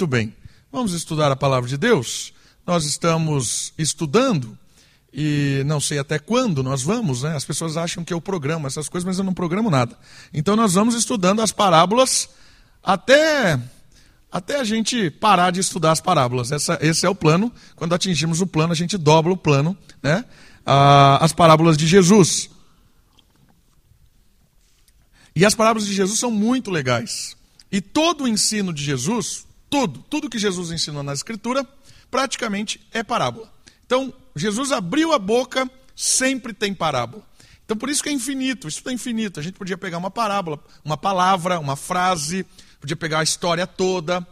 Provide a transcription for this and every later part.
Muito bem, vamos estudar a palavra de Deus. Nós estamos estudando e não sei até quando nós vamos, né? As pessoas acham que eu programo essas coisas, mas eu não programo nada. Então nós vamos estudando as parábolas até até a gente parar de estudar as parábolas. Essa, esse é o plano. Quando atingimos o plano, a gente dobra o plano, né? Ah, as parábolas de Jesus. E as parábolas de Jesus são muito legais. E todo o ensino de Jesus, tudo, tudo que Jesus ensinou na Escritura, praticamente é parábola. Então, Jesus abriu a boca, sempre tem parábola. Então, por isso que é infinito, isso é infinito. A gente podia pegar uma parábola, uma palavra, uma frase, podia pegar a história toda.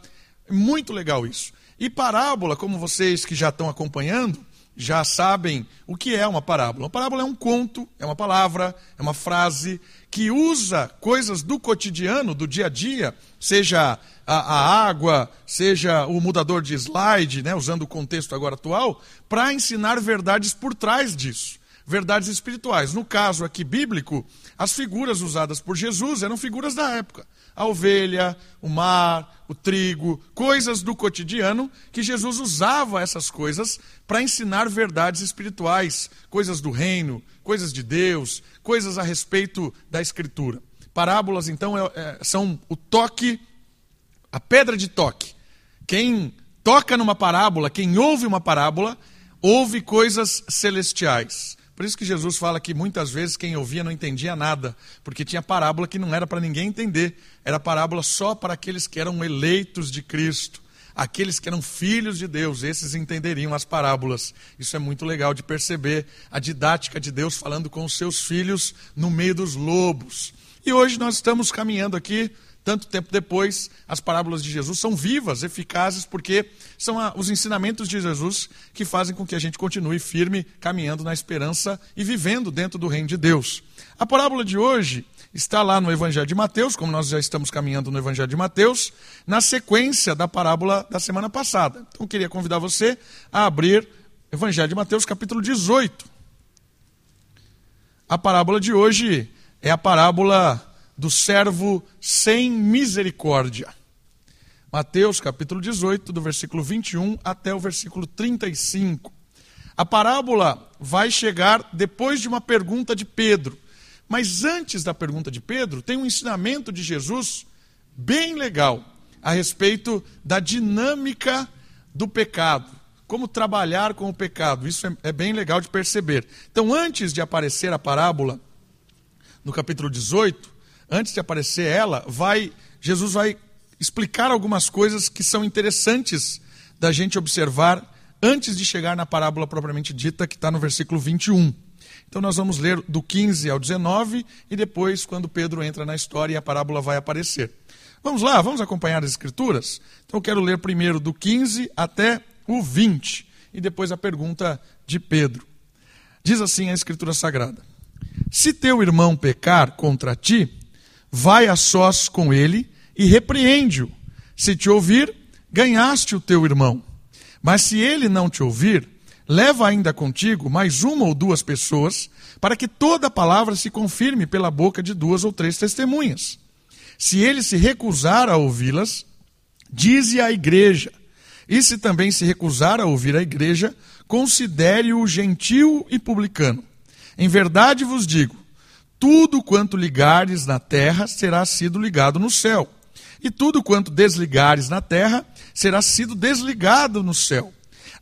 Muito legal isso. E parábola, como vocês que já estão acompanhando, já sabem o que é uma parábola. Uma parábola é um conto, é uma palavra, é uma frase que usa coisas do cotidiano, do dia a dia, seja a, a água, seja o mudador de slide, né, usando o contexto agora atual, para ensinar verdades por trás disso. Verdades espirituais. No caso aqui bíblico, as figuras usadas por Jesus eram figuras da época. A ovelha, o mar, o trigo, coisas do cotidiano que Jesus usava essas coisas para ensinar verdades espirituais, coisas do reino, coisas de Deus, coisas a respeito da Escritura. Parábolas, então, é, é, são o toque, a pedra de toque. Quem toca numa parábola, quem ouve uma parábola, ouve coisas celestiais. Por isso que Jesus fala que muitas vezes quem ouvia não entendia nada, porque tinha parábola que não era para ninguém entender, era parábola só para aqueles que eram eleitos de Cristo, aqueles que eram filhos de Deus, esses entenderiam as parábolas. Isso é muito legal de perceber a didática de Deus falando com os seus filhos no meio dos lobos. E hoje nós estamos caminhando aqui tanto tempo depois, as parábolas de Jesus são vivas, eficazes, porque são os ensinamentos de Jesus que fazem com que a gente continue firme, caminhando na esperança e vivendo dentro do reino de Deus. A parábola de hoje está lá no Evangelho de Mateus, como nós já estamos caminhando no Evangelho de Mateus, na sequência da parábola da semana passada. Então, eu queria convidar você a abrir Evangelho de Mateus, capítulo 18. A parábola de hoje é a parábola do servo sem misericórdia. Mateus capítulo 18, do versículo 21 até o versículo 35. A parábola vai chegar depois de uma pergunta de Pedro. Mas antes da pergunta de Pedro, tem um ensinamento de Jesus bem legal a respeito da dinâmica do pecado. Como trabalhar com o pecado. Isso é, é bem legal de perceber. Então, antes de aparecer a parábola, no capítulo 18, antes de aparecer ela, vai Jesus vai explicar algumas coisas que são interessantes da gente observar antes de chegar na parábola propriamente dita, que está no versículo 21. Então nós vamos ler do 15 ao 19 e depois, quando Pedro entra na história, a parábola vai aparecer. Vamos lá, vamos acompanhar as escrituras? Então eu quero ler primeiro do 15 até o 20 e depois a pergunta de Pedro. Diz assim a escritura sagrada: Se teu irmão pecar contra ti, vai a sós com ele e repreende-o. Se te ouvir, ganhaste o teu irmão. Mas se ele não te ouvir, leva ainda contigo mais uma ou duas pessoas, para que toda palavra se confirme pela boca de duas ou três testemunhas. Se ele se recusar a ouvi-las, dize à igreja. E se também se recusar a ouvir a igreja, considere-o gentil e publicano. Em verdade vos digo: tudo quanto ligares na terra será sido ligado no céu, e tudo quanto desligares na terra será sido desligado no céu.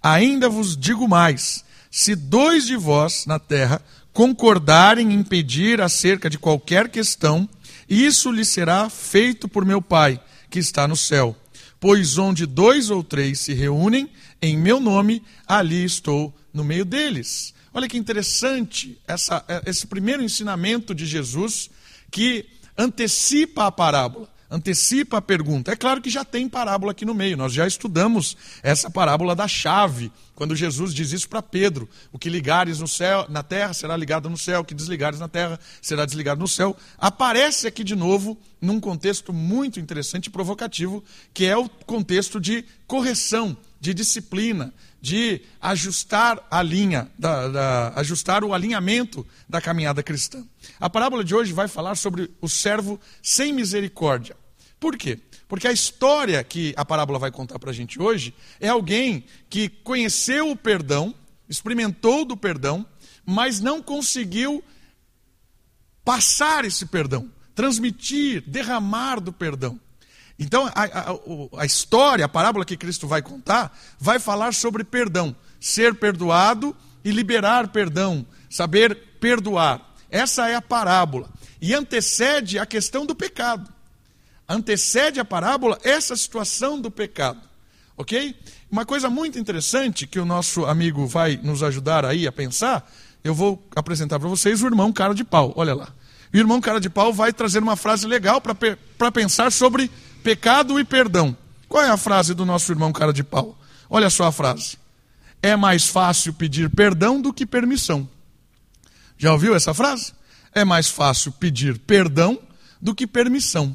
Ainda vos digo mais: se dois de vós na terra concordarem em pedir acerca de qualquer questão, isso lhe será feito por meu Pai, que está no céu. Pois onde dois ou três se reúnem em meu nome, ali estou no meio deles. Olha que interessante essa, esse primeiro ensinamento de Jesus que antecipa a parábola, antecipa a pergunta. É claro que já tem parábola aqui no meio, nós já estudamos essa parábola da chave, quando Jesus diz isso para Pedro: o que ligares no céu, na terra será ligado no céu, o que desligares na terra será desligado no céu. Aparece aqui de novo num contexto muito interessante e provocativo, que é o contexto de correção, de disciplina, de ajustar a linha, da, da, ajustar o alinhamento da caminhada cristã. A parábola de hoje vai falar sobre o servo sem misericórdia. Por quê? Porque a história que a parábola vai contar para a gente hoje é alguém que conheceu o perdão, experimentou do perdão, mas não conseguiu passar esse perdão, transmitir, derramar do perdão. Então, a, a, a, história, a parábola que Cristo vai contar, vai falar sobre perdão. Ser perdoado e liberar perdão. Saber perdoar. Essa é a parábola. E antecede a questão do pecado. Antecede a parábola essa situação do pecado. Ok? Uma coisa muito interessante que o nosso amigo vai nos ajudar aí a pensar, eu vou apresentar para vocês o irmão cara de pau. Olha lá. O irmão cara de pau vai trazer uma frase legal para pensar sobre pecado e perdão. Qual é a frase do nosso irmão cara de pau? Olha só a frase. É mais fácil pedir perdão do que permissão. Já ouviu essa frase? É mais fácil pedir perdão do que permissão.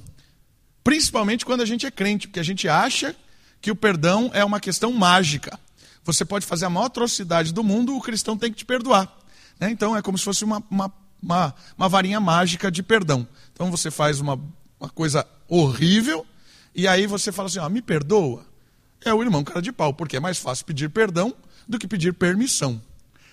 Principalmente quando a gente é crente, porque a gente acha que o perdão é uma questão mágica. Você pode fazer a maior atrocidade do mundo, o cristão tem que te perdoar. Né? Então é como se fosse uma, uma, uma, uma varinha mágica de perdão. Então você faz uma, uma coisa horrível, e aí você fala assim, ó, me perdoa. É o irmão cara de pau, porque é mais fácil pedir perdão do que pedir permissão.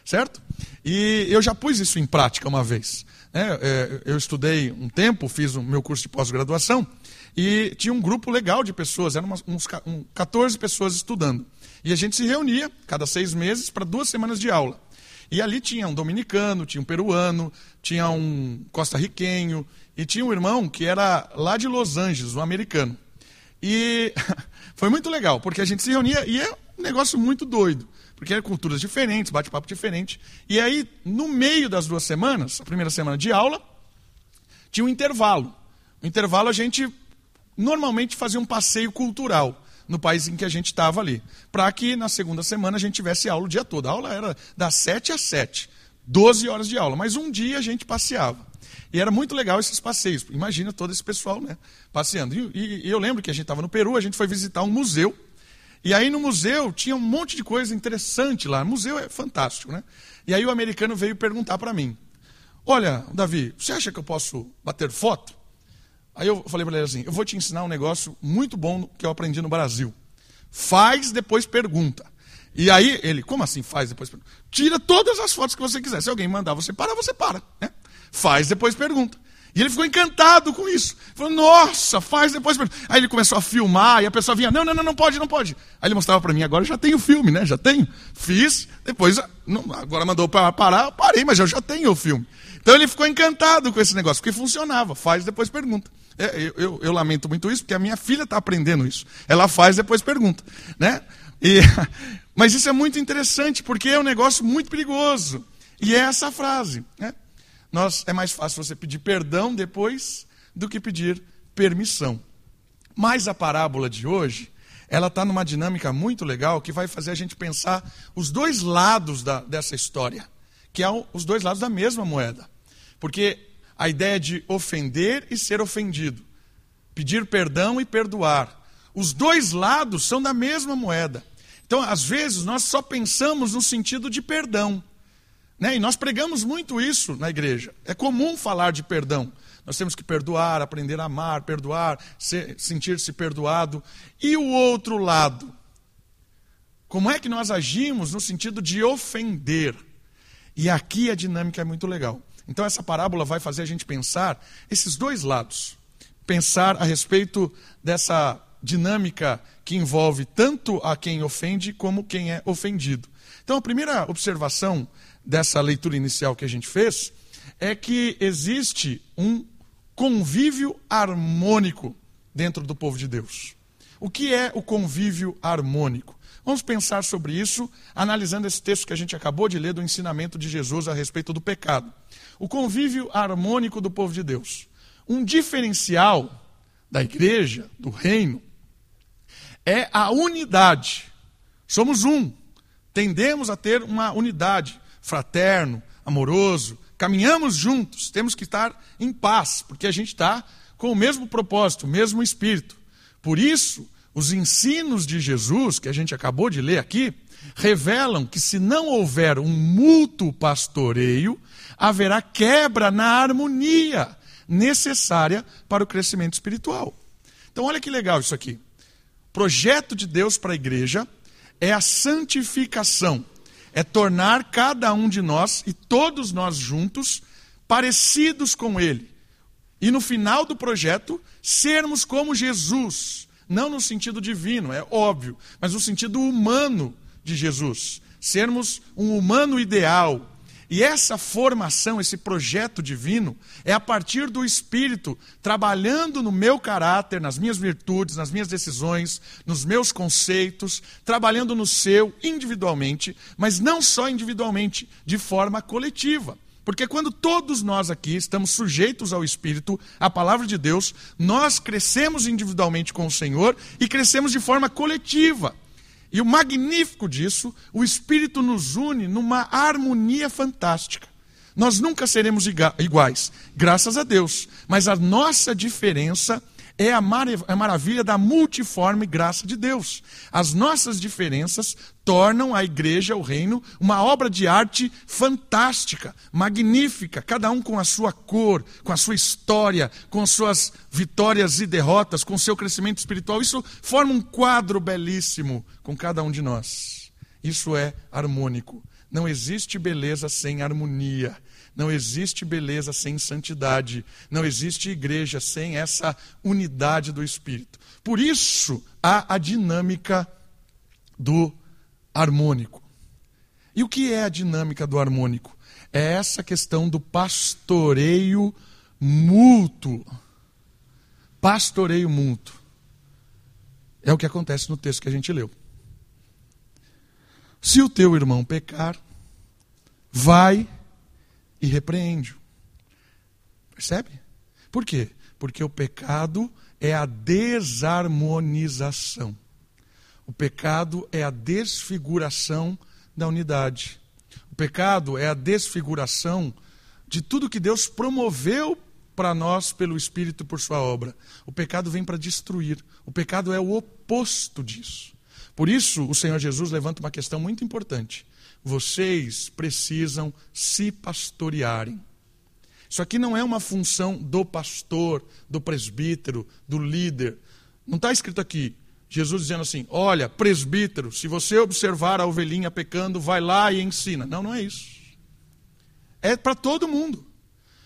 Certo? E eu já pus isso em prática uma vez. Né? É, eu estudei um tempo, fiz o meu curso de pós-graduação, e tinha um grupo legal de pessoas, eram uns 14 pessoas estudando. E a gente se reunia cada seis meses para duas semanas de aula. E ali tinha um dominicano, tinha um peruano, tinha um costarriquenho e tinha um irmão que era lá de Los Angeles, um americano. E foi muito legal, porque a gente se reunia e é um negócio muito doido, porque eram culturas diferentes, bate-papo diferente. E aí, no meio das duas semanas, a primeira semana de aula, tinha um intervalo. No intervalo, a gente normalmente fazia um passeio cultural no país em que a gente estava ali, para que na segunda semana a gente tivesse aula o dia todo. A aula era das 7 às 7, 12 horas de aula, mas um dia a gente passeava. E era muito legal esses passeios. Imagina todo esse pessoal né, passeando. E, e, eu lembro que a gente estava no Peru, a gente foi visitar um museu. E aí no museu tinha um monte de coisa interessante lá. O museu é fantástico, né? E aí o americano veio perguntar para mim: Olha, Davi, você acha que eu posso bater foto? Aí eu falei para ele assim: Eu vou te ensinar um negócio muito bom que eu aprendi no Brasil. Faz, depois pergunta. E aí ele, como assim faz, depois pergunta? Tira todas as fotos que você quiser. Se alguém mandar você parar, você para. Né? Faz, depois pergunta. E ele ficou encantado com isso. Falou, nossa, faz, depois. Aí ele começou a filmar, e a pessoa vinha, não, não, não, não pode, não pode. Aí ele mostrava para mim, agora já tenho filme, né? Já tenho. Fiz, depois, não, agora mandou para parar, parei, mas eu já tenho o filme. Então ele ficou encantado com esse negócio, porque funcionava. Faz, depois pergunta. É, eu, eu, eu, lamento muito isso, porque a minha filha está aprendendo isso. Ela faz, depois pergunta. Né? E, mas isso é muito interessante, porque é um negócio muito perigoso. E é essa frase. Né? Nós, é mais fácil você pedir perdão depois do que pedir permissão. Mas a parábola de hoje, ela está numa dinâmica muito legal que vai fazer a gente pensar os dois lados da, dessa história, que é os dois lados da mesma moeda. Porque a ideia de ofender e ser ofendido, pedir perdão e perdoar, os dois lados são da mesma moeda. Então, às vezes, nós só pensamos no sentido de perdão. Né? E nós pregamos muito isso na igreja. É comum falar de perdão. Nós temos que perdoar, aprender a amar, perdoar, sentir-se perdoado. E o outro lado? Como é que nós agimos no sentido de ofender? E aqui a dinâmica é muito legal. Então, essa parábola vai fazer a gente pensar esses dois lados. Pensar a respeito dessa dinâmica que envolve tanto a quem ofende como quem é ofendido. Então, a primeira observação dessa leitura inicial que a gente fez é que existe um convívio harmônico dentro do povo de Deus. O que é o convívio harmônico? Vamos pensar sobre isso analisando esse texto que a gente acabou de ler do ensinamento de Jesus a respeito do pecado. O convívio harmônico do povo de Deus. Um diferencial da igreja, do reino, é a unidade. Somos um. Tendemos a ter uma unidade fraterno, amoroso, caminhamos juntos, temos que estar em paz, porque a gente está com o mesmo propósito, o mesmo espírito. Por isso, os ensinos de Jesus, que a gente acabou de ler aqui, revelam que se não houver um mútuo pastoreio, haverá quebra na harmonia necessária para o crescimento espiritual. Então, olha que legal isso aqui. O projeto de Deus para a igreja é a santificação, é tornar cada um de nós e todos nós juntos parecidos com Ele. E no final do projeto, sermos como Jesus. Não no sentido divino, é óbvio, mas no sentido humano de Jesus. Sermos um humano ideal, e essa formação, esse projeto divino, é a partir do Espírito trabalhando no meu caráter, nas minhas virtudes, nas minhas decisões, nos meus conceitos, trabalhando no seu individualmente, mas não só individualmente, de forma coletiva. Porque quando todos nós aqui estamos sujeitos ao Espírito, à palavra de Deus, nós crescemos individualmente com o Senhor e crescemos de forma coletiva. E o magnífico disso, o Espírito nos une numa harmonia fantástica. Nós nunca seremos iguais, graças a Deus, mas a nossa diferença é a, mar a maravilha da multiforme graça de Deus. As nossas diferenças tornam a igreja, o reino, uma obra de arte fantástica, magnífica, cada um com a sua cor, com a sua história, com suas vitórias e derrotas, com seu crescimento espiritual. Isso forma um quadro belíssimo com cada um de nós. Isso é harmônico. Não existe beleza sem harmonia. Não existe beleza sem santidade. Não existe igreja sem essa unidade do Espírito. Por isso, há a dinâmica do harmônico. E o que é a dinâmica do harmônico? É essa questão do pastoreio mútuo. Pastoreio mútuo. É o que acontece no texto que a gente leu. Se o teu irmão pecar, vai e repreende-o. Percebe? Por quê? Porque o pecado é a desarmonização. O pecado é a desfiguração da unidade. O pecado é a desfiguração de tudo que Deus promoveu para nós pelo Espírito por sua obra. O pecado vem para destruir. O pecado é o oposto disso. Por isso, o Senhor Jesus levanta uma questão muito importante. Vocês precisam se pastorearem. Isso aqui não é uma função do pastor, do presbítero, do líder. Não está escrito aqui, Jesus dizendo assim: Olha, presbítero, se você observar a ovelhinha pecando, vai lá e ensina. Não, não é isso. É para todo mundo.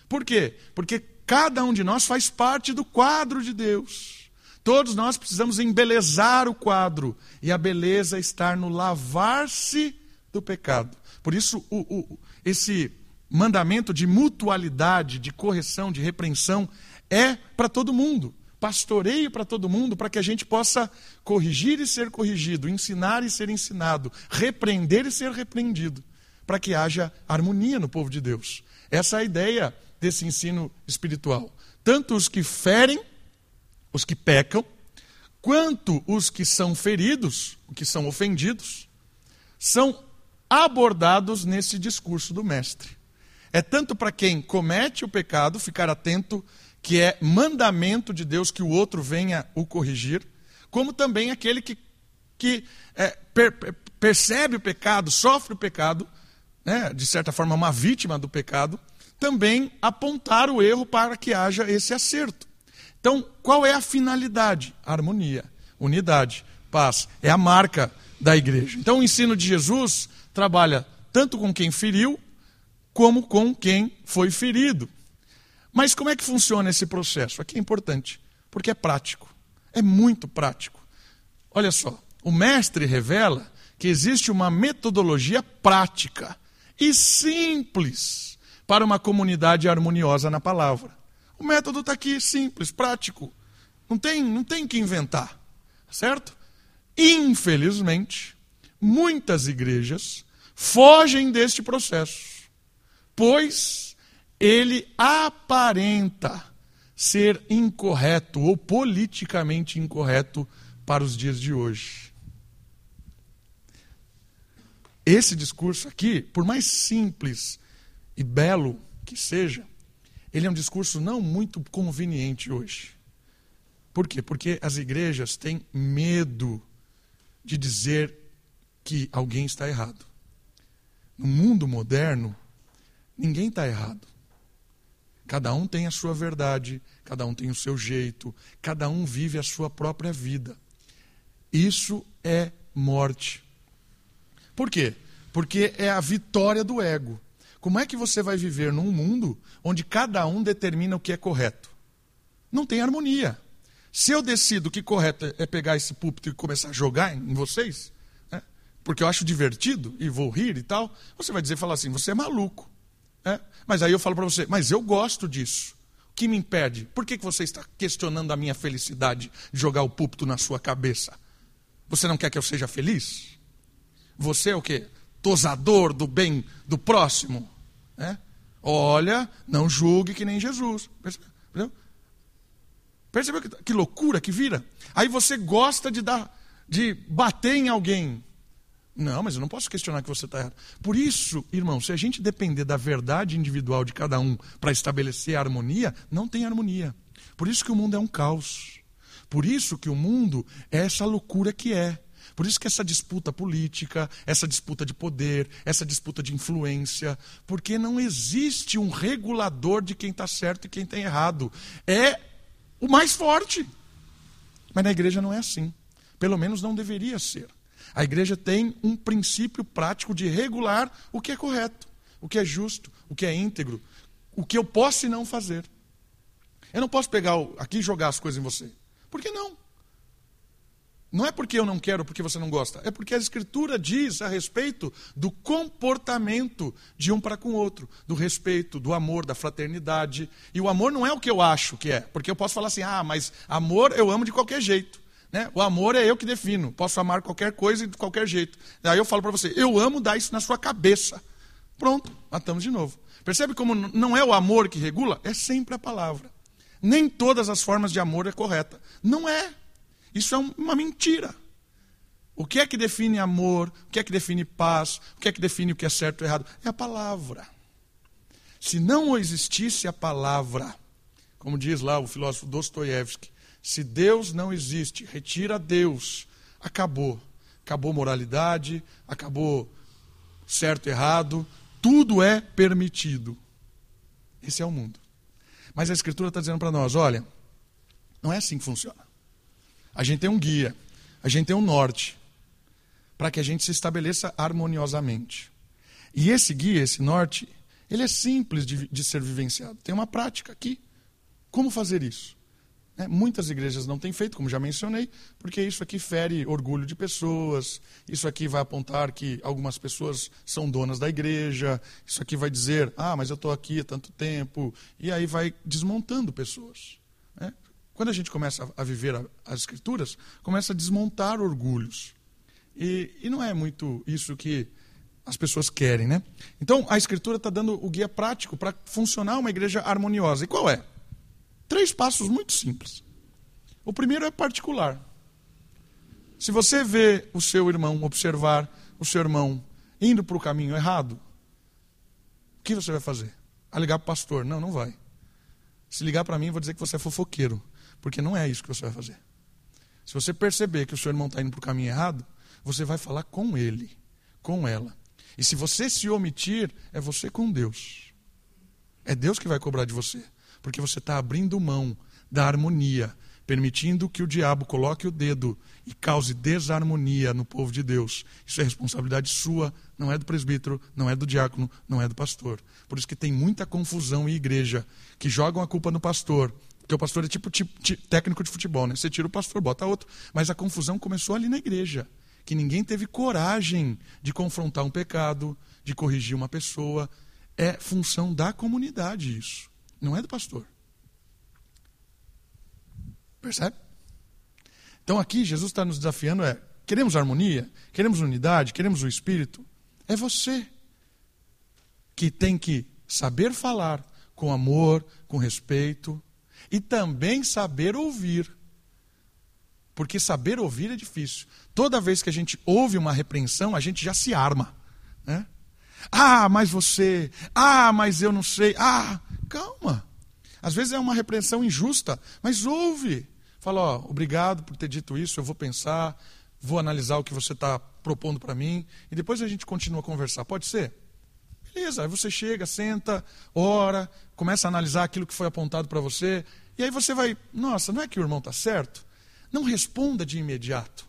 Por quê? Porque cada um de nós faz parte do quadro de Deus. Todos nós precisamos embelezar o quadro. E a beleza está no lavar-se do pecado. Por isso, o, o, esse mandamento de mutualidade, de correção, de repreensão, é para todo mundo. Pastoreio para todo mundo, para que a gente possa corrigir e ser corrigido, ensinar e ser ensinado, repreender e ser repreendido, para que haja harmonia no povo de Deus. Essa é a ideia desse ensino espiritual. Tanto os que ferem, os que pecam, quanto os que são feridos, os que são ofendidos, são abordados nesse discurso do Mestre. É tanto para quem comete o pecado ficar atento que é mandamento de Deus que o outro venha o corrigir, como também aquele que, que é, per, percebe o pecado, sofre o pecado, né, de certa forma, uma vítima do pecado, também apontar o erro para que haja esse acerto. Então, qual é a finalidade? Harmonia, unidade, paz. É a marca da igreja. Então, o ensino de Jesus trabalha tanto com quem feriu, como com quem foi ferido. Mas como é que funciona esse processo? Aqui é importante, porque é prático. É muito prático. Olha só, o mestre revela que existe uma metodologia prática e simples para uma comunidade harmoniosa na palavra. O método está aqui, simples, prático. Não tem, não tem que inventar, certo? Infelizmente, muitas igrejas fogem deste processo, pois ele aparenta ser incorreto ou politicamente incorreto para os dias de hoje. Esse discurso aqui, por mais simples e belo que seja, ele é um discurso não muito conveniente hoje. Por quê? Porque as igrejas têm medo de dizer que alguém está errado. No mundo moderno, ninguém está errado. Cada um tem a sua verdade, cada um tem o seu jeito, cada um vive a sua própria vida. Isso é morte. Por quê? Porque é a vitória do ego. Como é que você vai viver num mundo onde cada um determina o que é correto? Não tem harmonia. Se eu decido que correto é pegar esse púlpito e começar a jogar em vocês, porque eu acho divertido e vou rir e tal, você vai dizer, falar assim, você é maluco. Né? Mas aí eu falo para você, mas eu gosto disso. O que me impede? Por que, que você está questionando a minha felicidade de jogar o púlpito na sua cabeça? Você não quer que eu seja feliz? Você é o quê? Tosador do bem do próximo? É? Olha, não julgue que nem Jesus. Percebeu? Percebeu que, que loucura que vira? Aí você gosta de dar, de bater em alguém. Não, mas eu não posso questionar que você está errado. Por isso, irmão, se a gente depender da verdade individual de cada um para estabelecer a harmonia, não tem harmonia. Por isso que o mundo é um caos. Por isso que o mundo é essa loucura que é. Por isso que essa disputa política, essa disputa de poder, essa disputa de influência, porque não existe um regulador de quem está certo e quem está errado. É o mais forte. Mas na igreja não é assim. Pelo menos não deveria ser. A igreja tem um princípio prático de regular o que é correto, o que é justo, o que é íntegro, o que eu posso e não fazer. Eu não posso pegar aqui e jogar as coisas em você. Por que não? Não é porque eu não quero, porque você não gosta. É porque a Escritura diz a respeito do comportamento de um para com o outro, do respeito, do amor, da fraternidade. E o amor não é o que eu acho que é. Porque eu posso falar assim, ah, mas amor eu amo de qualquer jeito. Né? O amor é eu que defino. Posso amar qualquer coisa de qualquer jeito. Daí eu falo para você, eu amo dar isso na sua cabeça. Pronto, matamos de novo. Percebe como não é o amor que regula? É sempre a palavra. Nem todas as formas de amor é correta. Não é. Isso é uma mentira. O que é que define amor? O que é que define paz? O que é que define o que é certo e errado? É a palavra. Se não existisse a palavra, como diz lá o filósofo Dostoiévski, se Deus não existe, retira Deus, acabou. Acabou moralidade, acabou certo errado, tudo é permitido. Esse é o mundo. Mas a Escritura está dizendo para nós: olha, não é assim que funciona. A gente tem um guia, a gente tem um norte, para que a gente se estabeleça harmoniosamente. E esse guia, esse norte, ele é simples de, de ser vivenciado. Tem uma prática aqui. Como fazer isso? É, muitas igrejas não têm feito, como já mencionei, porque isso aqui fere orgulho de pessoas, isso aqui vai apontar que algumas pessoas são donas da igreja, isso aqui vai dizer, ah, mas eu estou aqui há tanto tempo, e aí vai desmontando pessoas. Né? Quando a gente começa a viver as escrituras, começa a desmontar orgulhos. E, e não é muito isso que as pessoas querem, né? Então, a escritura está dando o guia prático para funcionar uma igreja harmoniosa. E qual é? Três passos muito simples. O primeiro é particular. Se você vê o seu irmão, observar o seu irmão indo para o caminho errado, o que você vai fazer? A ligar para o pastor? Não, não vai. Se ligar para mim, vou dizer que você é fofoqueiro, porque não é isso que você vai fazer. Se você perceber que o seu irmão está indo para o caminho errado, você vai falar com ele, com ela. E se você se omitir, é você com Deus. É Deus que vai cobrar de você porque você está abrindo mão da harmonia, permitindo que o diabo coloque o dedo e cause desarmonia no povo de Deus. Isso é responsabilidade sua, não é do presbítero, não é do diácono, não é do pastor. Por isso que tem muita confusão em igreja, que jogam a culpa no pastor. Porque o pastor é tipo, tipo, técnico de futebol, né? Você tira o pastor, bota outro. Mas a confusão começou ali na igreja. Que ninguém teve coragem de confrontar um pecado, de corrigir uma pessoa. É função da comunidade isso. Não é do pastor. Percebe? Então aqui Jesus está nos desafiando: é, queremos harmonia, queremos unidade, queremos o Espírito. É você que tem que saber falar com amor, com respeito e também saber ouvir. Porque saber ouvir é difícil. Toda vez que a gente ouve uma repreensão, a gente já se arma. Né? Ah, mas você. Ah, mas eu não sei. Ah, calma. Às vezes é uma repreensão injusta, mas ouve. Fala, ó, obrigado por ter dito isso, eu vou pensar, vou analisar o que você está propondo para mim, e depois a gente continua a conversar. Pode ser? Beleza, aí você chega, senta, ora, começa a analisar aquilo que foi apontado para você, e aí você vai, nossa, não é que o irmão está certo? Não responda de imediato.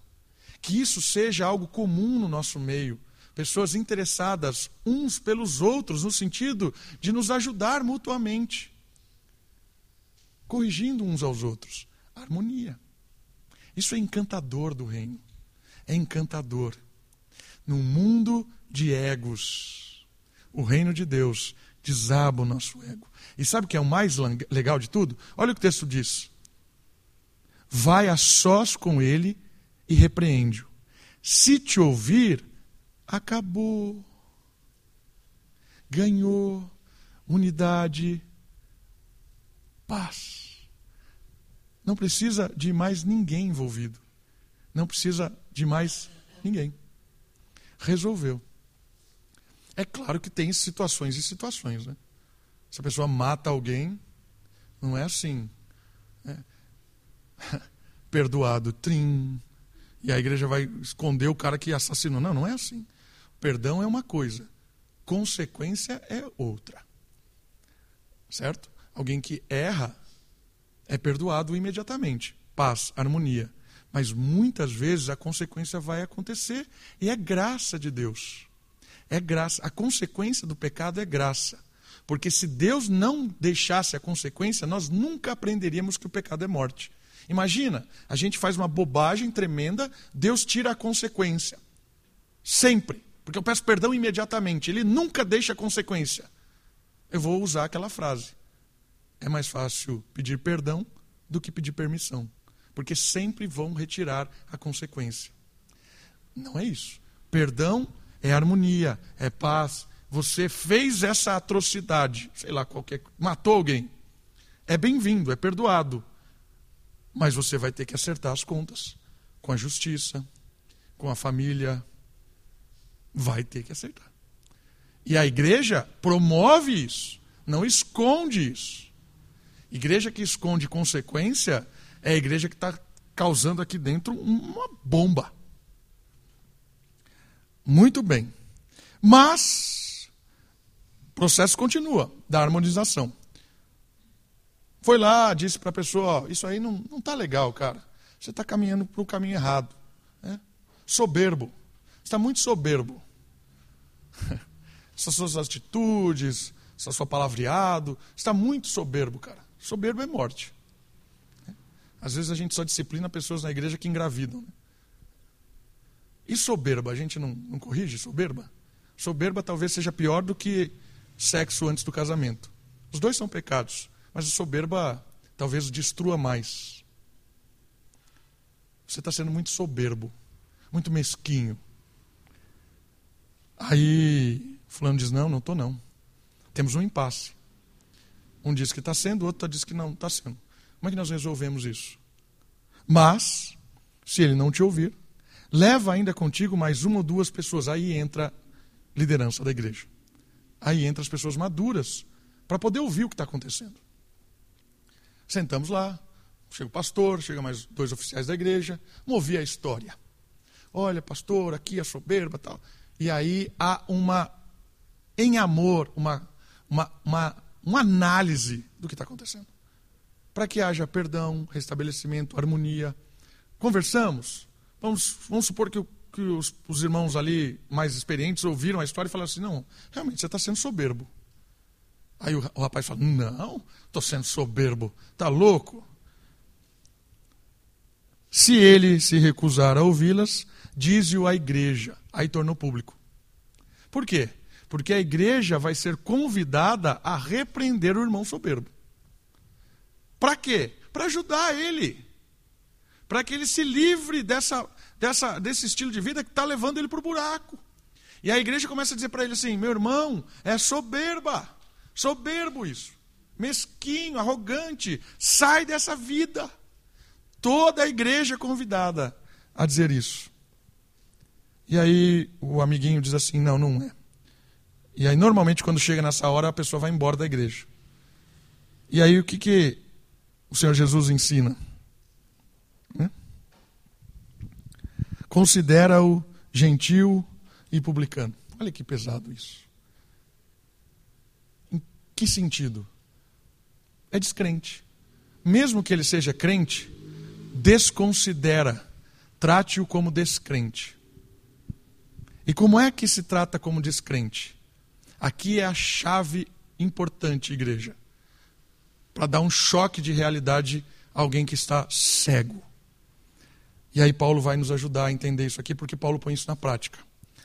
Que isso seja algo comum no nosso meio. Pessoas interessadas uns pelos outros, no sentido de nos ajudar mutuamente, corrigindo uns aos outros. Harmonia. Isso é encantador do reino. É encantador. Num mundo de egos, o reino de Deus desaba o nosso ego. E sabe o que é o mais legal de tudo? Olha o que o texto diz. Vai a sós com ele e repreende-o. Se te ouvir, acabou. Ganhou unidade, paz. Não precisa de mais ninguém envolvido. Não precisa de mais ninguém. Resolveu. É claro que tem situações e situações, né? Se a pessoa mata alguém, não é assim. É. Perdoado, trim. E a igreja vai esconder o cara que assassinou. Não, não é assim. Perdão é uma coisa, consequência é outra. Certo? Alguém que erra é perdoado imediatamente. Paz, harmonia. Mas muitas vezes a consequência vai acontecer e é graça de Deus. É graça. A consequência do pecado é graça. Porque se Deus não deixasse a consequência, nós nunca aprenderíamos que o pecado é morte. Imagina, a gente faz uma bobagem tremenda, Deus tira a consequência. Sempre. Porque eu peço perdão imediatamente. Ele nunca deixa consequência. Eu vou usar aquela frase. É mais fácil pedir perdão do que pedir permissão. Porque sempre vão retirar a consequência. Não é isso. Perdão é harmonia, é paz, você fez essa atrocidade, sei lá, qualquer. matou alguém. É bem-vindo, é perdoado. Mas você vai ter que acertar as contas com a justiça, com a família. Vai ter que acertar. E a igreja promove isso, não esconde isso. Igreja que esconde consequência é a igreja que está causando aqui dentro uma bomba. Muito bem. Mas o processo continua da harmonização. Foi lá, disse para a pessoa: ó, Isso aí não está legal, cara. Você está caminhando para o caminho errado. Né? Soberbo. Está muito soberbo. Essas suas atitudes, essa sua palavreado. está muito soberbo, cara. Soberbo é morte. Às vezes a gente só disciplina pessoas na igreja que engravidam. Né? E soberba, a gente não, não corrige soberba? Soberba talvez seja pior do que sexo antes do casamento. Os dois são pecados, mas a soberba talvez destrua mais. Você está sendo muito soberbo, muito mesquinho. Aí, fulano diz, não, não estou não. Temos um impasse. Um diz que está sendo, o outro diz que não está sendo. Como é que nós resolvemos isso? Mas, se ele não te ouvir, leva ainda contigo mais uma ou duas pessoas. Aí entra liderança da igreja. Aí entra as pessoas maduras para poder ouvir o que está acontecendo. Sentamos lá, chega o pastor, chega mais dois oficiais da igreja, vamos ouvir a história. Olha, pastor, aqui a soberba tal. E aí há uma, em amor, uma, uma, uma, uma análise do que está acontecendo. Para que haja perdão, restabelecimento, harmonia. Conversamos. Vamos, vamos supor que que os, os irmãos ali mais experientes ouviram a história e falaram assim: não, realmente você está sendo soberbo. Aí o, o rapaz fala: não, estou sendo soberbo, está louco? Se ele se recusar a ouvi-las, diz-o à igreja. Aí tornou público. Por quê? Porque a igreja vai ser convidada a repreender o irmão soberbo. Para quê? Para ajudar ele. Para que ele se livre dessa dessa, desse estilo de vida que está levando ele para o buraco. E a igreja começa a dizer para ele assim: meu irmão, é soberba, soberbo isso, mesquinho, arrogante, sai dessa vida. Toda a igreja é convidada a dizer isso. E aí o amiguinho diz assim: não, não é. E aí normalmente quando chega nessa hora a pessoa vai embora da igreja. E aí o que, que o Senhor Jesus ensina? Né? considera-o gentil e publicano. Olha que pesado isso. que sentido? É descrente. Mesmo que ele seja crente, desconsidera, trate-o como descrente. E como é que se trata como descrente? Aqui é a chave importante, igreja, para dar um choque de realidade a alguém que está cego. E aí Paulo vai nos ajudar a entender isso aqui, porque Paulo põe isso na prática.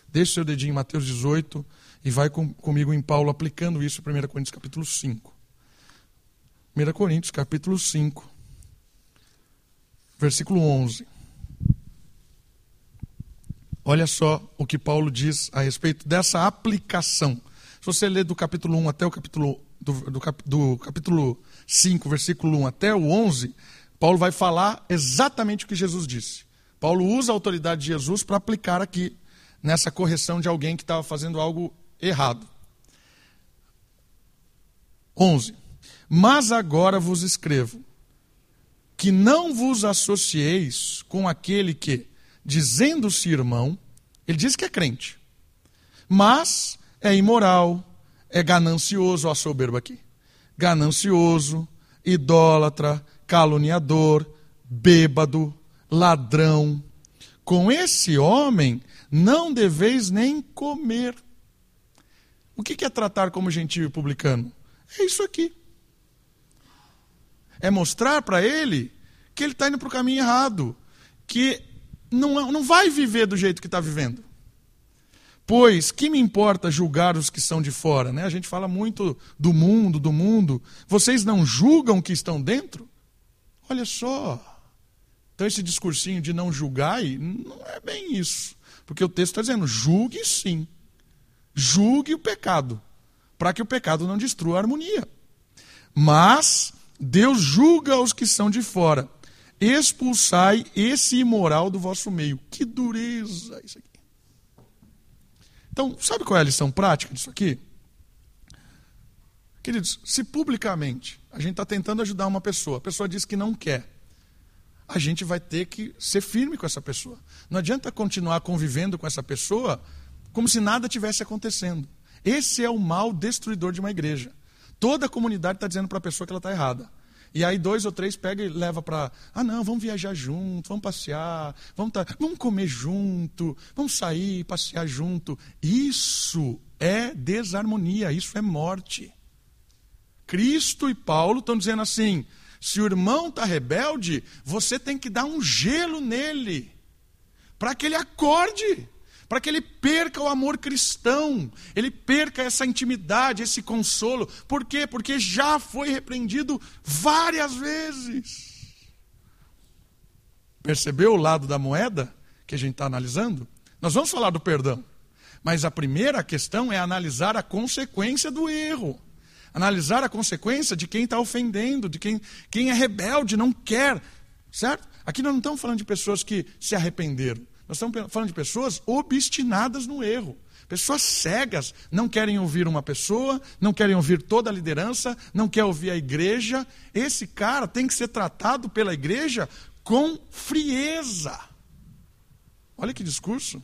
Deixe seu dedinho em Mateus 18 e vai com, comigo em Paulo aplicando isso em 1 Coríntios capítulo 5. 1 Coríntios capítulo 5, versículo 11. Olha só o que Paulo diz a respeito dessa aplicação. Se você ler do capítulo 1 até o capítulo do, do, do capítulo 5, versículo 1 até o 11, Paulo vai falar exatamente o que Jesus disse. Paulo usa a autoridade de Jesus para aplicar aqui nessa correção de alguém que estava fazendo algo errado. 11. Mas agora vos escrevo que não vos associeis com aquele que, dizendo-se irmão, ele diz que é crente, mas é imoral, é ganancioso, ó, a soberba aqui. Ganancioso, idólatra, caluniador, bêbado, ladrão. Com esse homem não deveis nem comer. O que é tratar como gentil e publicano? É isso aqui. É mostrar para ele que ele está indo para o caminho errado, que não, não vai viver do jeito que está vivendo. Pois que me importa julgar os que são de fora? Né? A gente fala muito do mundo, do mundo. Vocês não julgam que estão dentro? Olha só. Então, esse discursinho de não julgar, não é bem isso. Porque o texto está dizendo: julgue sim. Julgue o pecado, para que o pecado não destrua a harmonia. Mas Deus julga os que são de fora expulsai esse imoral do vosso meio. Que dureza isso aqui. Então, sabe qual é a lição prática disso aqui? Queridos, se publicamente a gente está tentando ajudar uma pessoa, a pessoa diz que não quer, a gente vai ter que ser firme com essa pessoa. Não adianta continuar convivendo com essa pessoa como se nada tivesse acontecendo. Esse é o mal destruidor de uma igreja. Toda a comunidade está dizendo para a pessoa que ela está errada. E aí dois ou três pega e leva para, ah não, vamos viajar junto, vamos passear, vamos, tá, vamos comer junto, vamos sair, passear junto. Isso é desarmonia, isso é morte. Cristo e Paulo estão dizendo assim: se o irmão está rebelde, você tem que dar um gelo nele, para que ele acorde para que ele perca o amor cristão, ele perca essa intimidade, esse consolo. Por quê? Porque já foi repreendido várias vezes. Percebeu o lado da moeda que a gente está analisando? Nós vamos falar do perdão, mas a primeira questão é analisar a consequência do erro. Analisar a consequência de quem está ofendendo, de quem, quem é rebelde, não quer. Certo? Aqui nós não estamos falando de pessoas que se arrependeram. Nós estamos falando de pessoas obstinadas no erro. Pessoas cegas, não querem ouvir uma pessoa, não querem ouvir toda a liderança, não querem ouvir a igreja. Esse cara tem que ser tratado pela igreja com frieza. Olha que discurso.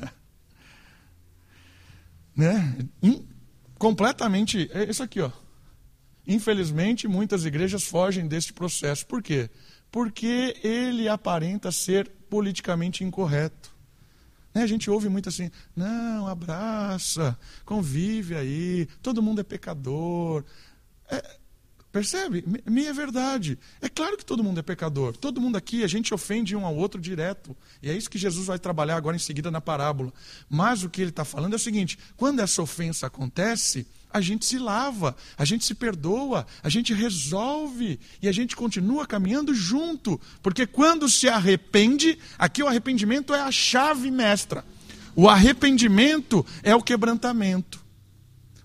né? Completamente. É isso aqui, ó. Infelizmente, muitas igrejas fogem deste processo. Por quê? Porque ele aparenta ser politicamente incorreto. Né? A gente ouve muito assim: não, abraça, convive aí, todo mundo é pecador. É, percebe? Minha é verdade. É claro que todo mundo é pecador. Todo mundo aqui, a gente ofende um ao outro direto. E é isso que Jesus vai trabalhar agora em seguida na parábola. Mas o que ele está falando é o seguinte: quando essa ofensa acontece a gente se lava, a gente se perdoa, a gente resolve e a gente continua caminhando junto. Porque quando se arrepende, aqui o arrependimento é a chave mestra. O arrependimento é o quebrantamento.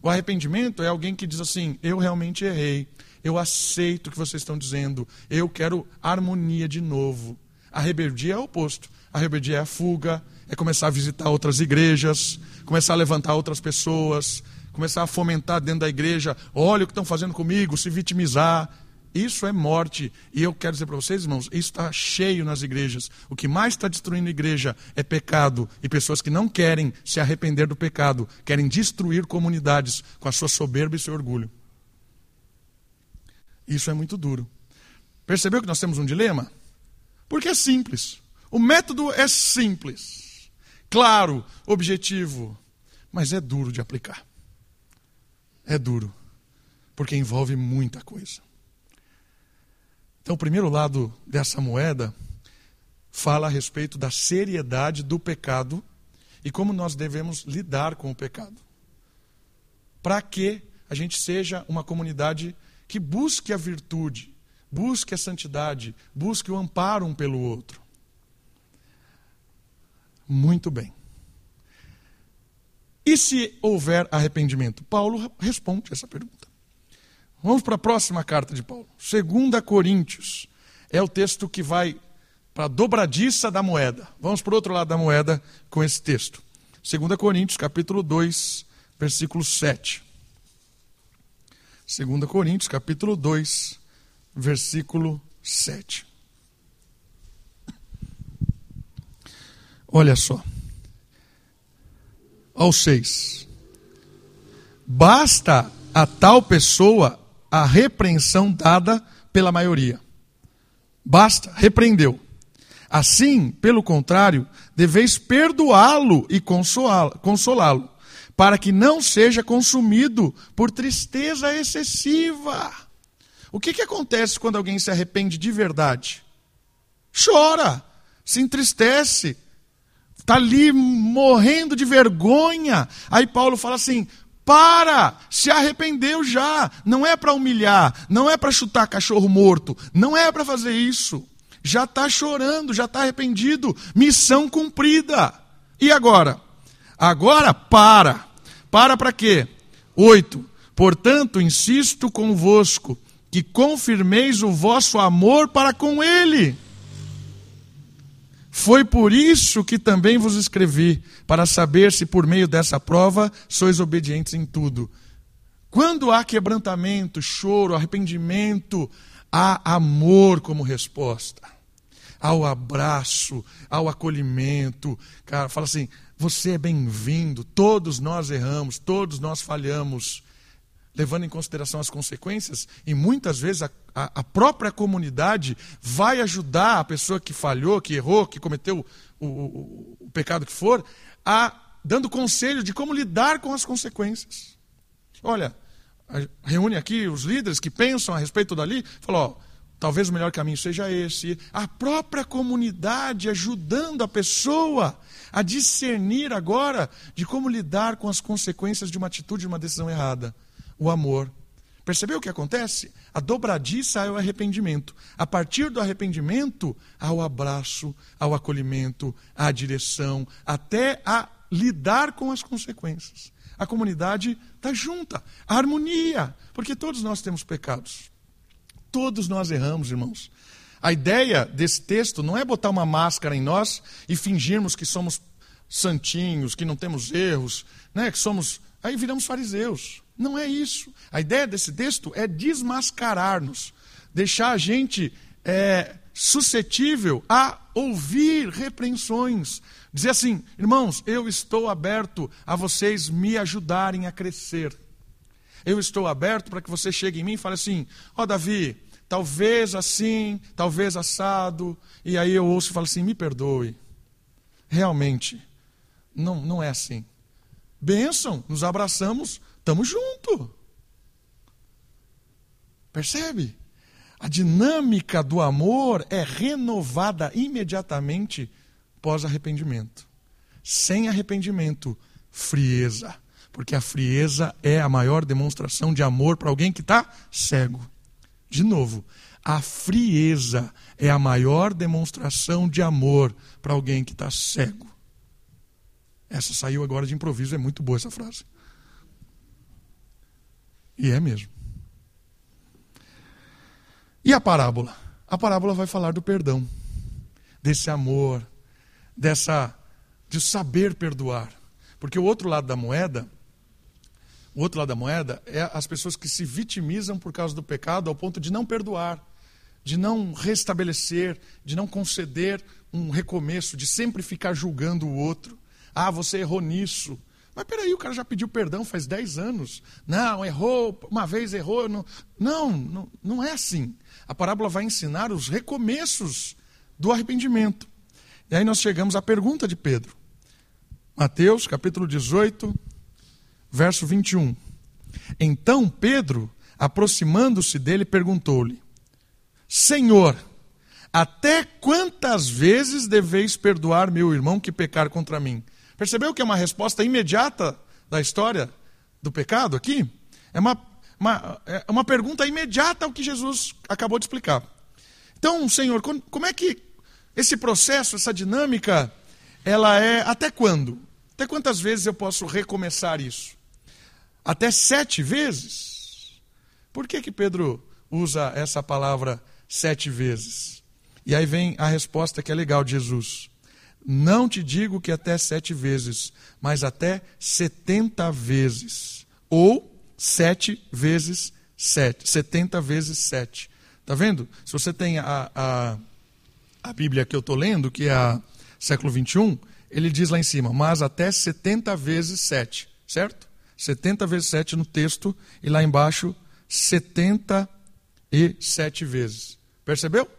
O arrependimento é alguém que diz assim: eu realmente errei, eu aceito o que vocês estão dizendo, eu quero harmonia de novo. A rebeldia é o oposto. A rebeldia é a fuga, é começar a visitar outras igrejas, começar a levantar outras pessoas, começar a fomentar dentro da igreja, olha o que estão fazendo comigo, se vitimizar. Isso é morte. E eu quero dizer para vocês, irmãos, isso está cheio nas igrejas. O que mais está destruindo a igreja é pecado e pessoas que não querem se arrepender do pecado, querem destruir comunidades com a sua soberba e seu orgulho. Isso é muito duro. Percebeu que nós temos um dilema? Porque é simples. O método é simples, claro, objetivo, mas é duro de aplicar. É duro, porque envolve muita coisa. Então, o primeiro lado dessa moeda fala a respeito da seriedade do pecado e como nós devemos lidar com o pecado. Para que a gente seja uma comunidade que busque a virtude, busque a santidade, busque o amparo um pelo outro. Muito bem. E se houver arrependimento? Paulo responde essa pergunta. Vamos para a próxima carta de Paulo. 2 Coríntios. É o texto que vai para a dobradiça da moeda. Vamos para o outro lado da moeda com esse texto. 2 Coríntios, capítulo 2, versículo 7. 2 Coríntios, capítulo 2, versículo 7. Olha só. Ao 6. Basta a tal pessoa a repreensão dada pela maioria. Basta, repreendeu. Assim, pelo contrário, deveis perdoá-lo e consolá-lo, para que não seja consumido por tristeza excessiva. O que, que acontece quando alguém se arrepende de verdade? Chora, se entristece, está ali morrendo de vergonha. Aí Paulo fala assim: para, se arrependeu já. Não é para humilhar, não é para chutar cachorro morto, não é para fazer isso. Já está chorando, já está arrependido. Missão cumprida. E agora? Agora para. Para para quê? Oito. Portanto, insisto convosco que confirmeis o vosso amor para com ele. Foi por isso que também vos escrevi, para saber se por meio dessa prova sois obedientes em tudo. Quando há quebrantamento, choro, arrependimento, há amor como resposta. Ao abraço, ao acolhimento. Cara, fala assim: você é bem-vindo, todos nós erramos, todos nós falhamos levando em consideração as consequências, e muitas vezes a, a, a, própria comunidade vai ajudar a pessoa que falhou, que errou, que cometeu o, o, o pecado que for, a dando conselho de como lidar com as consequências. Olha, reúne aqui os líderes que pensam a respeito dali, falou, talvez o melhor caminho seja esse. A própria comunidade ajudando a pessoa a discernir agora de como lidar com as consequências de uma atitude, de uma decisão errada o amor. Percebeu o que acontece? A dobradiça é o arrependimento. A partir do arrependimento, há o abraço, ao acolhimento, à direção, até a lidar com as consequências. A comunidade está junta, a harmonia, porque todos nós temos pecados. Todos nós erramos, irmãos. A ideia desse texto não é botar uma máscara em nós e fingirmos que somos santinhos, que não temos erros, né, que somos. Aí viramos fariseus. Não é isso. A ideia desse texto é desmascarar-nos, deixar a gente é, suscetível a ouvir repreensões. Dizer assim, irmãos, eu estou aberto a vocês me ajudarem a crescer. Eu estou aberto para que você chegue em mim e fale assim: Ó oh, Davi, talvez assim, talvez assado. E aí eu ouço e falo assim: me perdoe. Realmente, não, não é assim. Bênção, nos abraçamos Estamos juntos. Percebe? A dinâmica do amor é renovada imediatamente pós arrependimento. Sem arrependimento, frieza. Porque a frieza é a maior demonstração de amor para alguém que está cego. De novo, a frieza é a maior demonstração de amor para alguém que está cego. Essa saiu agora de improviso, é muito boa essa frase. E é mesmo. E a parábola? A parábola vai falar do perdão, desse amor, dessa de saber perdoar. Porque o outro lado da moeda, o outro lado da moeda é as pessoas que se vitimizam por causa do pecado ao ponto de não perdoar, de não restabelecer, de não conceder um recomeço, de sempre ficar julgando o outro. Ah, você errou nisso. Mas peraí, o cara já pediu perdão faz 10 anos. Não, errou, uma vez errou. Não, não, não, não é assim. A parábola vai ensinar os recomeços do arrependimento. E aí nós chegamos à pergunta de Pedro. Mateus, capítulo 18, verso 21. Então Pedro, aproximando-se dele, perguntou-lhe: Senhor, até quantas vezes deveis perdoar meu irmão que pecar contra mim? Percebeu que é uma resposta imediata da história do pecado aqui? É uma, uma, é uma pergunta imediata ao que Jesus acabou de explicar. Então, Senhor, como é que esse processo, essa dinâmica, ela é até quando? Até quantas vezes eu posso recomeçar isso? Até sete vezes? Por que, que Pedro usa essa palavra sete vezes? E aí vem a resposta que é legal de Jesus. Não te digo que até sete vezes, mas até setenta vezes. Ou sete vezes sete. Setenta vezes sete. Está vendo? Se você tem a, a, a Bíblia que eu estou lendo, que é a século 21, ele diz lá em cima, mas até 70 vezes 7, certo? 70 vezes 7 no texto e lá embaixo 77 vezes. Percebeu?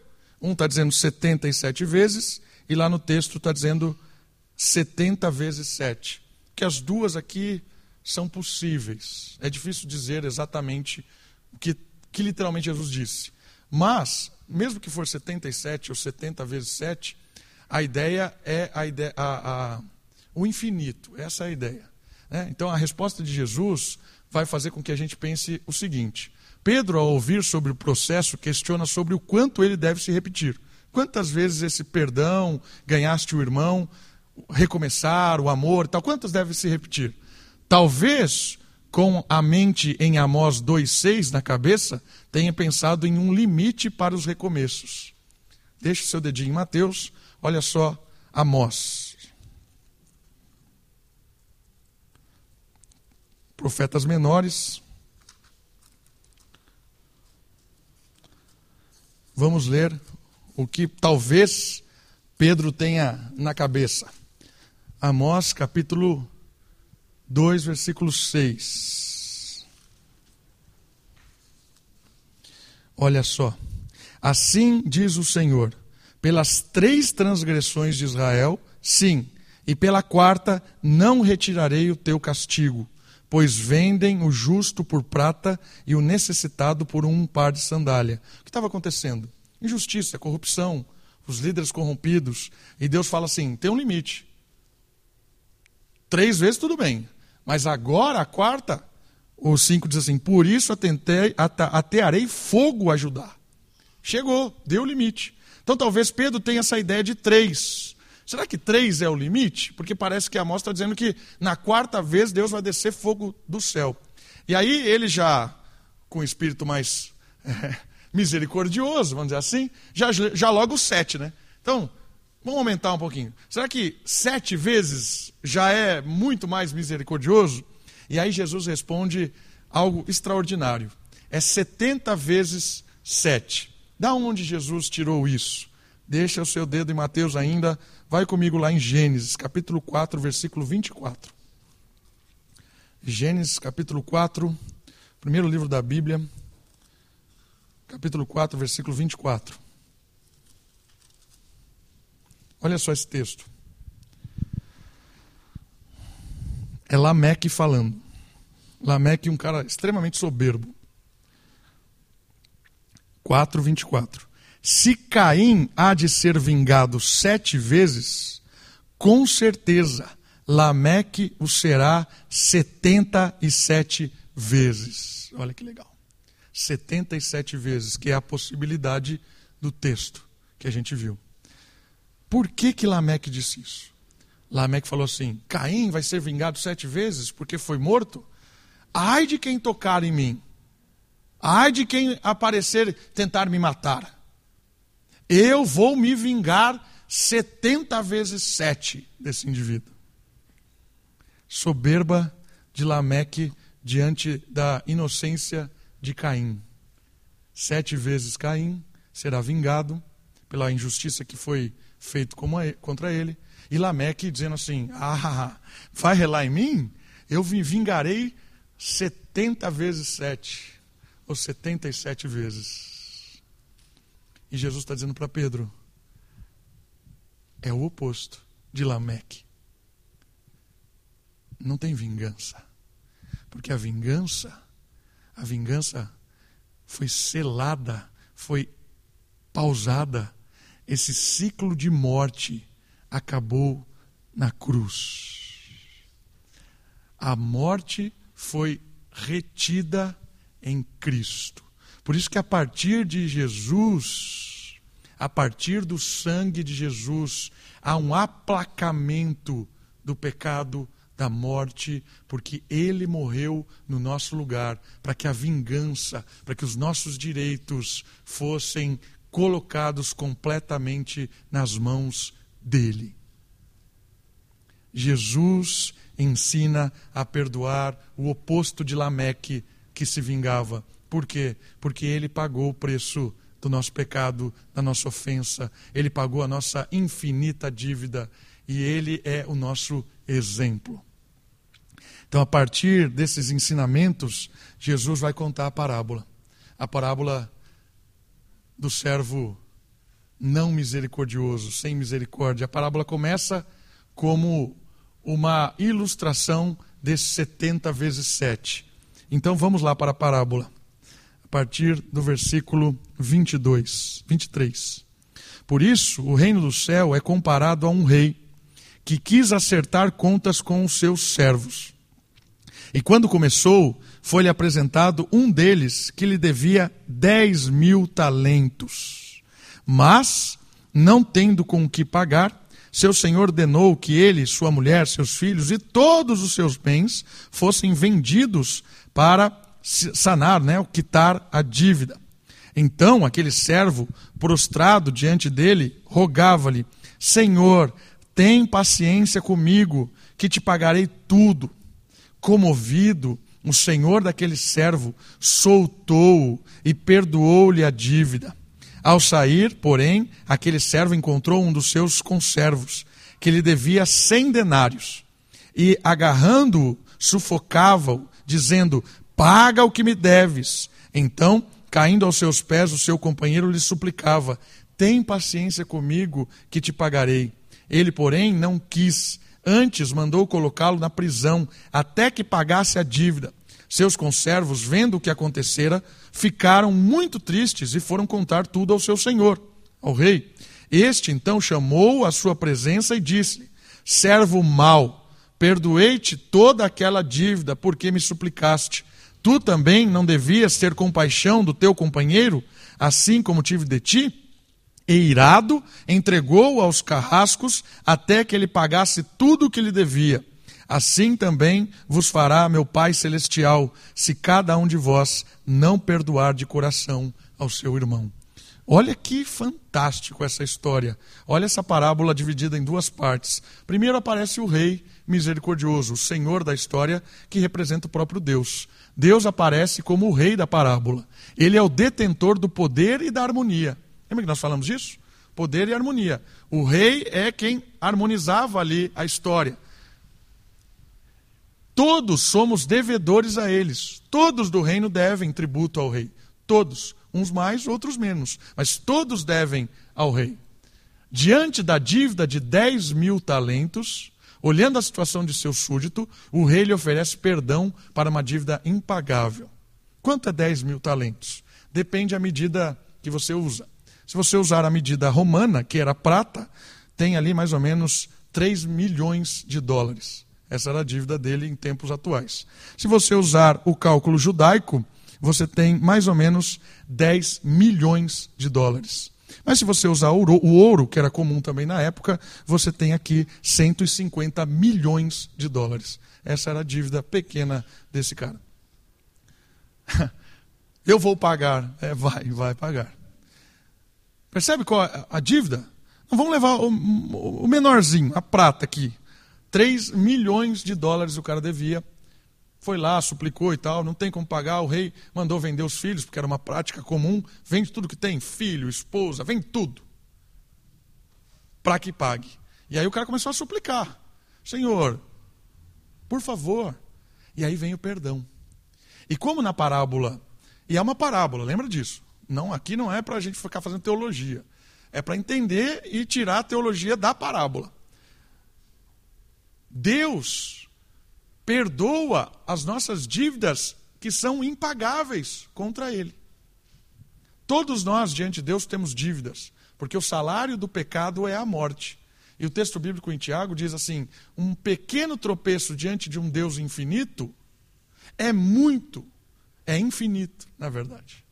Um está dizendo 77 vezes e lá no texto está dizendo 70 vezes 7. Que as duas aqui são possíveis. É difícil dizer exatamente o que, que literalmente Jesus disse. Mas, mesmo que for 77 ou 70 vezes 7, a ideia é a ideia, a, a, o infinito. Essa é a ideia. Né? Então, a resposta de Jesus vai fazer com que a gente pense o seguinte: Pedro, ao ouvir sobre o processo, questiona sobre o quanto ele deve se repetir. Quantas vezes esse perdão, ganhaste o irmão, recomeçar, o amor tal, quantas deve se repetir? Talvez com a mente em Amós 2,6 na cabeça, tenha pensado em um limite para os recomeços. Deixe seu dedinho em Mateus, olha só Amós. Profetas menores. Vamos ler o que talvez Pedro tenha na cabeça. Amós capítulo 2, versículo 6. Olha só. Assim diz o Senhor: pelas três transgressões de Israel, sim, e pela quarta, não retirarei o teu castigo, pois vendem o justo por prata e o necessitado por um par de sandália. O que estava acontecendo? Injustiça, corrupção, os líderes corrompidos. E Deus fala assim: tem um limite. Três vezes tudo bem. Mas agora, a quarta, o 5 diz assim: Por isso atentei, atearei fogo a ajudar. Chegou, deu o limite. Então talvez Pedro tenha essa ideia de três. Será que três é o limite? Porque parece que a mostra está dizendo que na quarta vez Deus vai descer fogo do céu. E aí ele já, com o espírito mais é, misericordioso, vamos dizer assim, já, já logo sete, né? Então, Vamos aumentar um pouquinho. Será que sete vezes já é muito mais misericordioso? E aí Jesus responde algo extraordinário. É 70 vezes sete. Da onde Jesus tirou isso? Deixa o seu dedo em Mateus ainda. Vai comigo lá em Gênesis, capítulo 4, versículo 24. Gênesis, capítulo 4, primeiro livro da Bíblia, capítulo 4, versículo 24. Olha só esse texto. É Lameque falando. Lameque, um cara extremamente soberbo. 4:24. Se Caim há de ser vingado sete vezes, com certeza Lameque o será setenta e sete vezes. Olha que legal. 77 vezes, que é a possibilidade do texto que a gente viu. Por que que Lameque disse isso? Lameque falou assim: Caim vai ser vingado sete vezes porque foi morto? Ai de quem tocar em mim. Ai de quem aparecer tentar me matar. Eu vou me vingar setenta vezes sete desse indivíduo. Soberba de Lameque diante da inocência de Caim. Sete vezes Caim será vingado pela injustiça que foi feita contra ele. E Lameque dizendo assim: Ah, vai relar em mim? Eu vingarei setenta vezes sete, ou setenta e sete vezes. E Jesus está dizendo para Pedro: é o oposto de Lameque. Não tem vingança. Porque a vingança, a vingança foi selada, foi pausada. Esse ciclo de morte acabou na cruz. A morte foi retida em Cristo. Por isso que a partir de Jesus, a partir do sangue de Jesus, há um aplacamento do pecado da morte, porque ele morreu no nosso lugar, para que a vingança, para que os nossos direitos fossem colocados completamente nas mãos dele. Jesus ensina a perdoar o oposto de Lameque que se vingava. Por quê? Porque ele pagou o preço do nosso pecado, da nossa ofensa, ele pagou a nossa infinita dívida e ele é o nosso exemplo. Então, a partir desses ensinamentos, Jesus vai contar a parábola. A parábola do servo não misericordioso, sem misericórdia. A parábola começa como uma ilustração desses 70 vezes 7. Então vamos lá para a parábola, a partir do versículo 22, 23. Por isso, o reino do céu é comparado a um rei que quis acertar contas com os seus servos. E quando começou, foi-lhe apresentado um deles que lhe devia dez mil talentos. Mas, não tendo com o que pagar, seu senhor ordenou que ele, sua mulher, seus filhos e todos os seus bens fossem vendidos para sanar, né, quitar a dívida. Então aquele servo, prostrado diante dele, rogava-lhe: Senhor, tem paciência comigo, que te pagarei tudo. Comovido, o senhor daquele servo soltou-o e perdoou-lhe a dívida. Ao sair, porém, aquele servo encontrou um dos seus conservos, que lhe devia cem denários, e agarrando-o, sufocava-o, dizendo: Paga o que me deves. Então, caindo aos seus pés, o seu companheiro lhe suplicava: Tem paciência comigo, que te pagarei. Ele, porém, não quis, antes mandou colocá-lo na prisão, até que pagasse a dívida. Seus conservos, vendo o que acontecera, ficaram muito tristes e foram contar tudo ao seu senhor, ao rei. Este então chamou a sua presença e disse-lhe: Servo mau, perdoei-te toda aquela dívida porque me suplicaste. Tu também não devias ter compaixão do teu companheiro, assim como tive de ti? E irado, entregou-o aos carrascos até que ele pagasse tudo o que lhe devia. Assim também vos fará meu Pai Celestial, se cada um de vós não perdoar de coração ao seu irmão. Olha que fantástico essa história. Olha essa parábola dividida em duas partes. Primeiro aparece o rei misericordioso, o senhor da história, que representa o próprio Deus. Deus aparece como o rei da parábola. Ele é o detentor do poder e da harmonia. Lembra que nós falamos disso? Poder e harmonia. O rei é quem harmonizava ali a história. Todos somos devedores a eles. Todos do reino devem tributo ao rei. Todos. Uns mais, outros menos. Mas todos devem ao rei. Diante da dívida de 10 mil talentos, olhando a situação de seu súdito, o rei lhe oferece perdão para uma dívida impagável. Quanto é 10 mil talentos? Depende da medida que você usa. Se você usar a medida romana, que era prata, tem ali mais ou menos 3 milhões de dólares. Essa era a dívida dele em tempos atuais. Se você usar o cálculo judaico, você tem mais ou menos 10 milhões de dólares. Mas se você usar o ouro, que era comum também na época, você tem aqui 150 milhões de dólares. Essa era a dívida pequena desse cara. Eu vou pagar. É, vai, vai pagar. Percebe qual é a dívida? Não vamos levar o menorzinho, a prata aqui. 3 milhões de dólares o cara devia. foi lá, suplicou e tal, não tem como pagar, o rei mandou vender os filhos, porque era uma prática comum, vende tudo que tem, filho, esposa, vende tudo, para que pague. E aí o cara começou a suplicar: Senhor, por favor. E aí vem o perdão. E como na parábola, e é uma parábola, lembra disso? Não, aqui não é para a gente ficar fazendo teologia. É para entender e tirar a teologia da parábola. Deus perdoa as nossas dívidas que são impagáveis contra Ele. Todos nós, diante de Deus, temos dívidas, porque o salário do pecado é a morte. E o texto bíblico em Tiago diz assim: um pequeno tropeço diante de um Deus infinito é muito, é infinito, na verdade.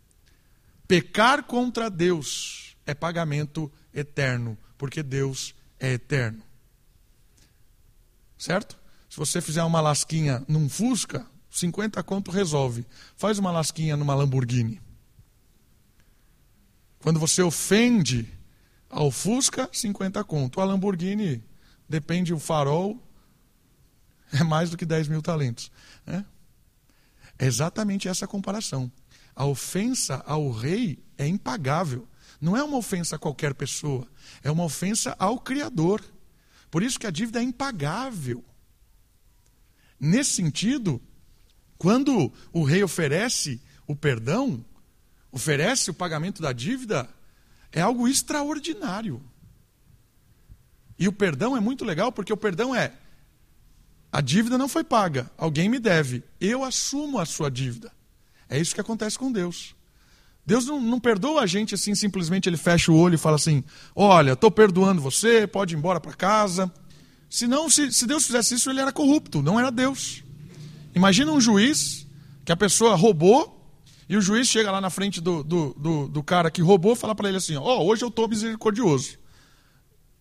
Pecar contra Deus é pagamento eterno, porque Deus é eterno. Certo? Se você fizer uma lasquinha num Fusca, 50 conto resolve. Faz uma lasquinha numa Lamborghini. Quando você ofende ao Fusca, 50 conto. A Lamborghini, depende o farol, é mais do que 10 mil talentos. Né? É exatamente essa comparação. A ofensa ao rei é impagável. Não é uma ofensa a qualquer pessoa, é uma ofensa ao Criador. Por isso que a dívida é impagável. Nesse sentido, quando o rei oferece o perdão, oferece o pagamento da dívida, é algo extraordinário. E o perdão é muito legal porque o perdão é a dívida não foi paga, alguém me deve, eu assumo a sua dívida. É isso que acontece com Deus. Deus não, não perdoa a gente assim, simplesmente ele fecha o olho e fala assim: Olha, estou perdoando você, pode ir embora para casa. Senão, se, se Deus fizesse isso, ele era corrupto, não era Deus. Imagina um juiz que a pessoa roubou e o juiz chega lá na frente do, do, do, do cara que roubou e fala para ele assim: Ó, oh, hoje eu estou misericordioso.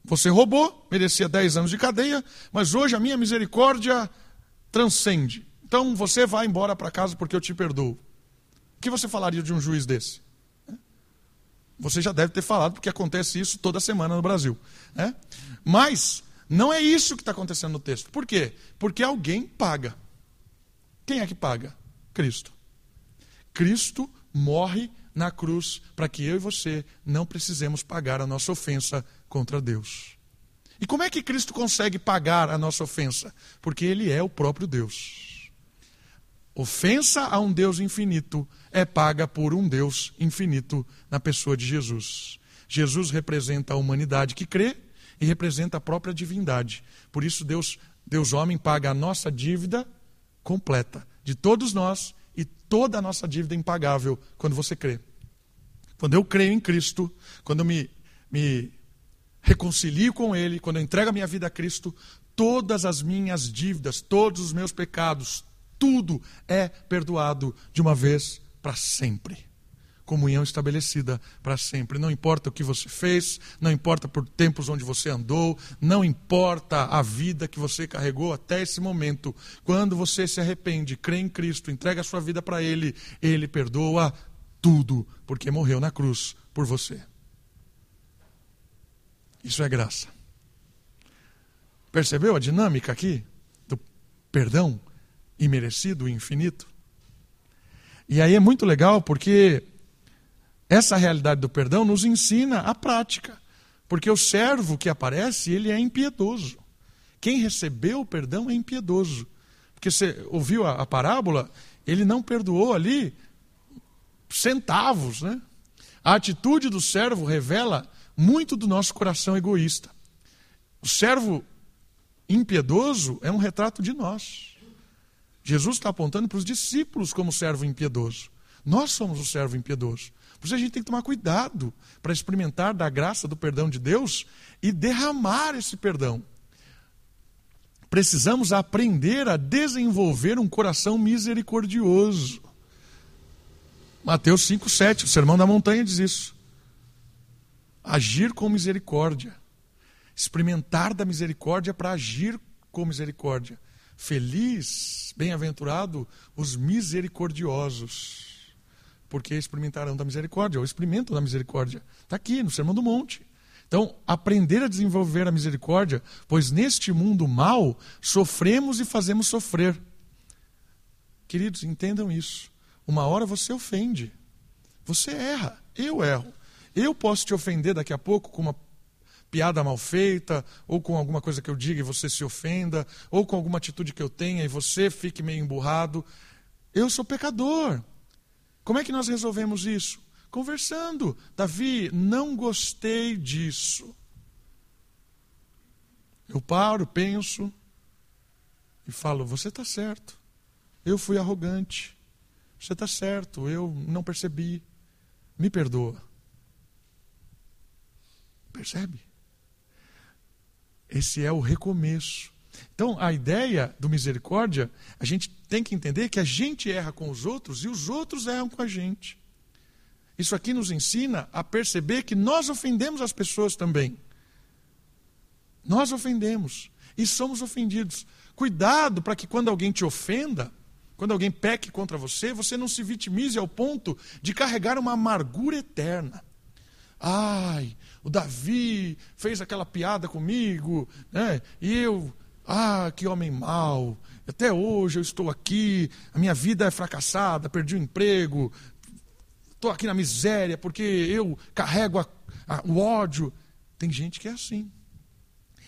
Você roubou, merecia 10 anos de cadeia, mas hoje a minha misericórdia transcende. Então você vai embora para casa porque eu te perdoo. Que você falaria de um juiz desse? Você já deve ter falado, porque acontece isso toda semana no Brasil. Né? Mas não é isso que está acontecendo no texto. Por quê? Porque alguém paga. Quem é que paga? Cristo. Cristo morre na cruz para que eu e você não precisemos pagar a nossa ofensa contra Deus. E como é que Cristo consegue pagar a nossa ofensa? Porque Ele é o próprio Deus. Ofensa a um Deus infinito é paga por um Deus infinito na pessoa de Jesus. Jesus representa a humanidade que crê e representa a própria divindade. Por isso, Deus, Deus homem, paga a nossa dívida completa, de todos nós e toda a nossa dívida impagável quando você crê. Quando eu creio em Cristo, quando eu me, me reconcilio com Ele, quando eu entrego a minha vida a Cristo, todas as minhas dívidas, todos os meus pecados, tudo é perdoado de uma vez para sempre. Comunhão estabelecida para sempre. Não importa o que você fez, não importa por tempos onde você andou, não importa a vida que você carregou até esse momento. Quando você se arrepende, crê em Cristo, entrega a sua vida para Ele, Ele perdoa tudo, porque morreu na cruz por você. Isso é graça. Percebeu a dinâmica aqui do perdão imerecido infinito? E aí é muito legal porque essa realidade do perdão nos ensina a prática. Porque o servo que aparece, ele é impiedoso. Quem recebeu o perdão é impiedoso. Porque você ouviu a, a parábola, ele não perdoou ali centavos, né? A atitude do servo revela muito do nosso coração egoísta. O servo impiedoso é um retrato de nós. Jesus está apontando para os discípulos como servo impiedoso. Nós somos o servo impiedoso. Por isso a gente tem que tomar cuidado para experimentar da graça do perdão de Deus e derramar esse perdão. Precisamos aprender a desenvolver um coração misericordioso. Mateus 5,7, o Sermão da Montanha diz isso agir com misericórdia. Experimentar da misericórdia para agir com misericórdia. Feliz, bem-aventurado os misericordiosos, porque experimentarão da misericórdia, ou experimentam da misericórdia. Está aqui no Sermão do Monte. Então, aprender a desenvolver a misericórdia, pois neste mundo mal sofremos e fazemos sofrer. Queridos, entendam isso. Uma hora você ofende. Você erra. Eu erro. Eu posso te ofender daqui a pouco com uma piada mal feita, ou com alguma coisa que eu diga e você se ofenda, ou com alguma atitude que eu tenha e você fique meio emburrado. Eu sou pecador. Como é que nós resolvemos isso? Conversando. Davi, não gostei disso. Eu paro, penso e falo: Você está certo. Eu fui arrogante. Você está certo. Eu não percebi. Me perdoa. Percebe? Esse é o recomeço. Então, a ideia do misericórdia, a gente tem que entender que a gente erra com os outros e os outros erram com a gente. Isso aqui nos ensina a perceber que nós ofendemos as pessoas também. Nós ofendemos e somos ofendidos. Cuidado para que quando alguém te ofenda, quando alguém peque contra você, você não se vitimize ao ponto de carregar uma amargura eterna. Ai, o Davi fez aquela piada comigo, né? E eu, ah, que homem mau. Até hoje eu estou aqui, a minha vida é fracassada, perdi o emprego, estou aqui na miséria porque eu carrego a, a, o ódio. Tem gente que é assim.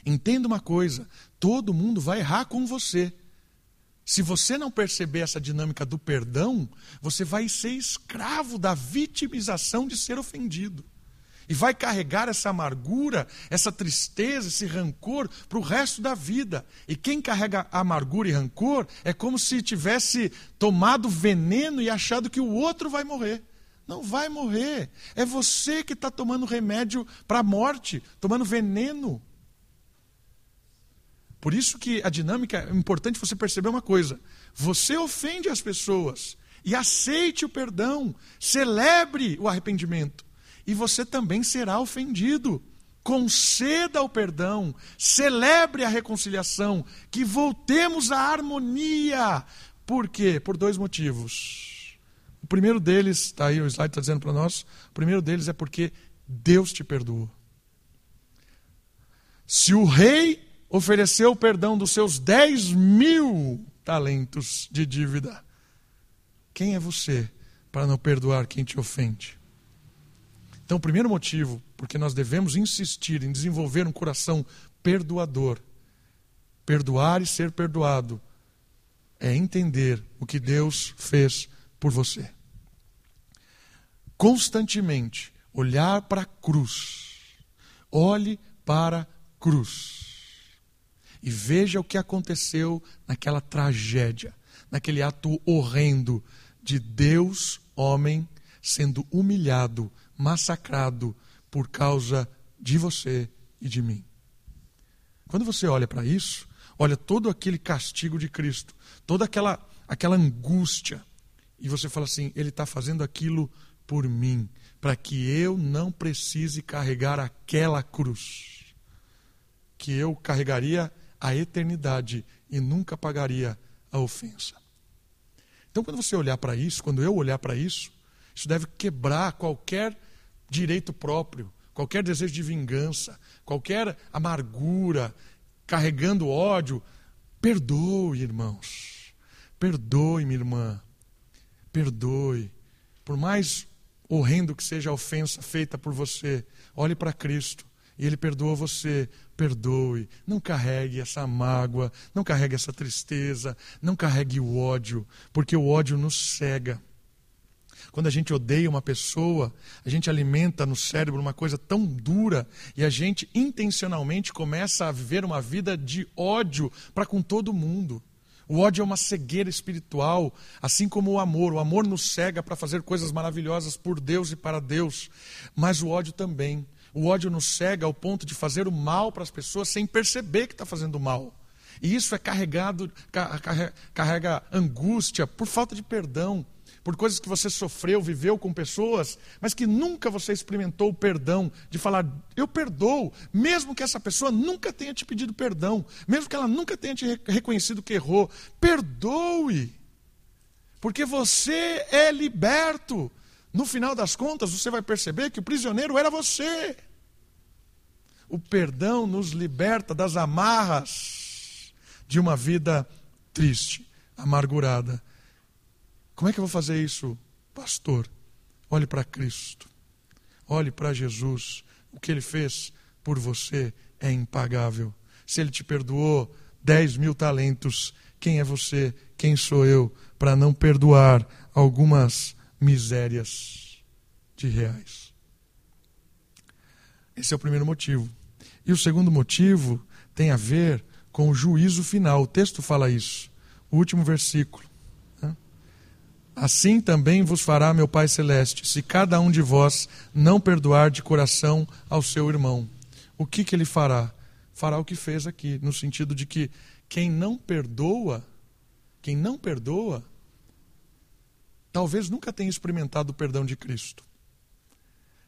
Entenda uma coisa: todo mundo vai errar com você. Se você não perceber essa dinâmica do perdão, você vai ser escravo da vitimização de ser ofendido. E vai carregar essa amargura, essa tristeza, esse rancor para o resto da vida. E quem carrega amargura e rancor é como se tivesse tomado veneno e achado que o outro vai morrer. Não vai morrer. É você que está tomando remédio para a morte, tomando veneno. Por isso que a dinâmica é importante você perceber uma coisa. Você ofende as pessoas e aceite o perdão, celebre o arrependimento e você também será ofendido. Conceda o perdão, celebre a reconciliação, que voltemos à harmonia. Por quê? Por dois motivos. O primeiro deles, está aí o slide está dizendo para nós, o primeiro deles é porque Deus te perdoou. Se o rei ofereceu o perdão dos seus 10 mil talentos de dívida, quem é você para não perdoar quem te ofende? Então, o primeiro motivo porque nós devemos insistir em desenvolver um coração perdoador, perdoar e ser perdoado, é entender o que Deus fez por você. Constantemente olhar para a cruz. Olhe para a cruz. E veja o que aconteceu naquela tragédia, naquele ato horrendo de Deus, homem, sendo humilhado massacrado por causa de você e de mim. Quando você olha para isso, olha todo aquele castigo de Cristo, toda aquela, aquela angústia, e você fala assim: Ele está fazendo aquilo por mim, para que eu não precise carregar aquela cruz, que eu carregaria a eternidade e nunca pagaria a ofensa. Então, quando você olhar para isso, quando eu olhar para isso, isso deve quebrar qualquer direito próprio, qualquer desejo de vingança, qualquer amargura, carregando ódio. Perdoe, irmãos. Perdoe, minha irmã. Perdoe. Por mais horrendo que seja a ofensa feita por você, olhe para Cristo e Ele perdoa você. Perdoe. Não carregue essa mágoa, não carregue essa tristeza, não carregue o ódio, porque o ódio nos cega. Quando a gente odeia uma pessoa, a gente alimenta no cérebro uma coisa tão dura e a gente intencionalmente começa a viver uma vida de ódio para com todo mundo. O ódio é uma cegueira espiritual, assim como o amor. O amor nos cega para fazer coisas maravilhosas por Deus e para Deus, mas o ódio também. O ódio nos cega ao ponto de fazer o mal para as pessoas sem perceber que está fazendo mal. E isso é carregado, carrega angústia por falta de perdão por coisas que você sofreu, viveu com pessoas, mas que nunca você experimentou o perdão, de falar, eu perdoo, mesmo que essa pessoa nunca tenha te pedido perdão, mesmo que ela nunca tenha te reconhecido que errou, perdoe, porque você é liberto. No final das contas, você vai perceber que o prisioneiro era você. O perdão nos liberta das amarras de uma vida triste, amargurada Como é que eu vou fazer isso, pastor? Olhe para Cristo. Olhe para Jesus. O que ele fez por você é impagável. Se ele te perdoou 10 mil talentos, quem é você? Quem sou eu para não perdoar algumas misérias de reais? Esse é o primeiro motivo. E o segundo motivo tem a ver com o juízo final. O texto fala isso. O último versículo. Assim também vos fará meu Pai Celeste, se cada um de vós não perdoar de coração ao seu irmão. O que, que ele fará? Fará o que fez aqui, no sentido de que quem não perdoa, quem não perdoa, talvez nunca tenha experimentado o perdão de Cristo.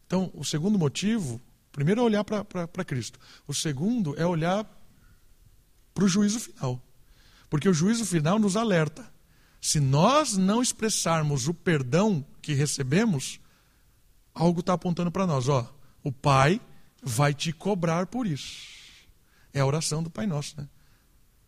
Então, o segundo motivo, primeiro é olhar para Cristo. O segundo é olhar para o juízo final. Porque o juízo final nos alerta se nós não expressarmos o perdão que recebemos, algo está apontando para nós. Ó, o Pai vai te cobrar por isso. É a oração do Pai Nosso, né?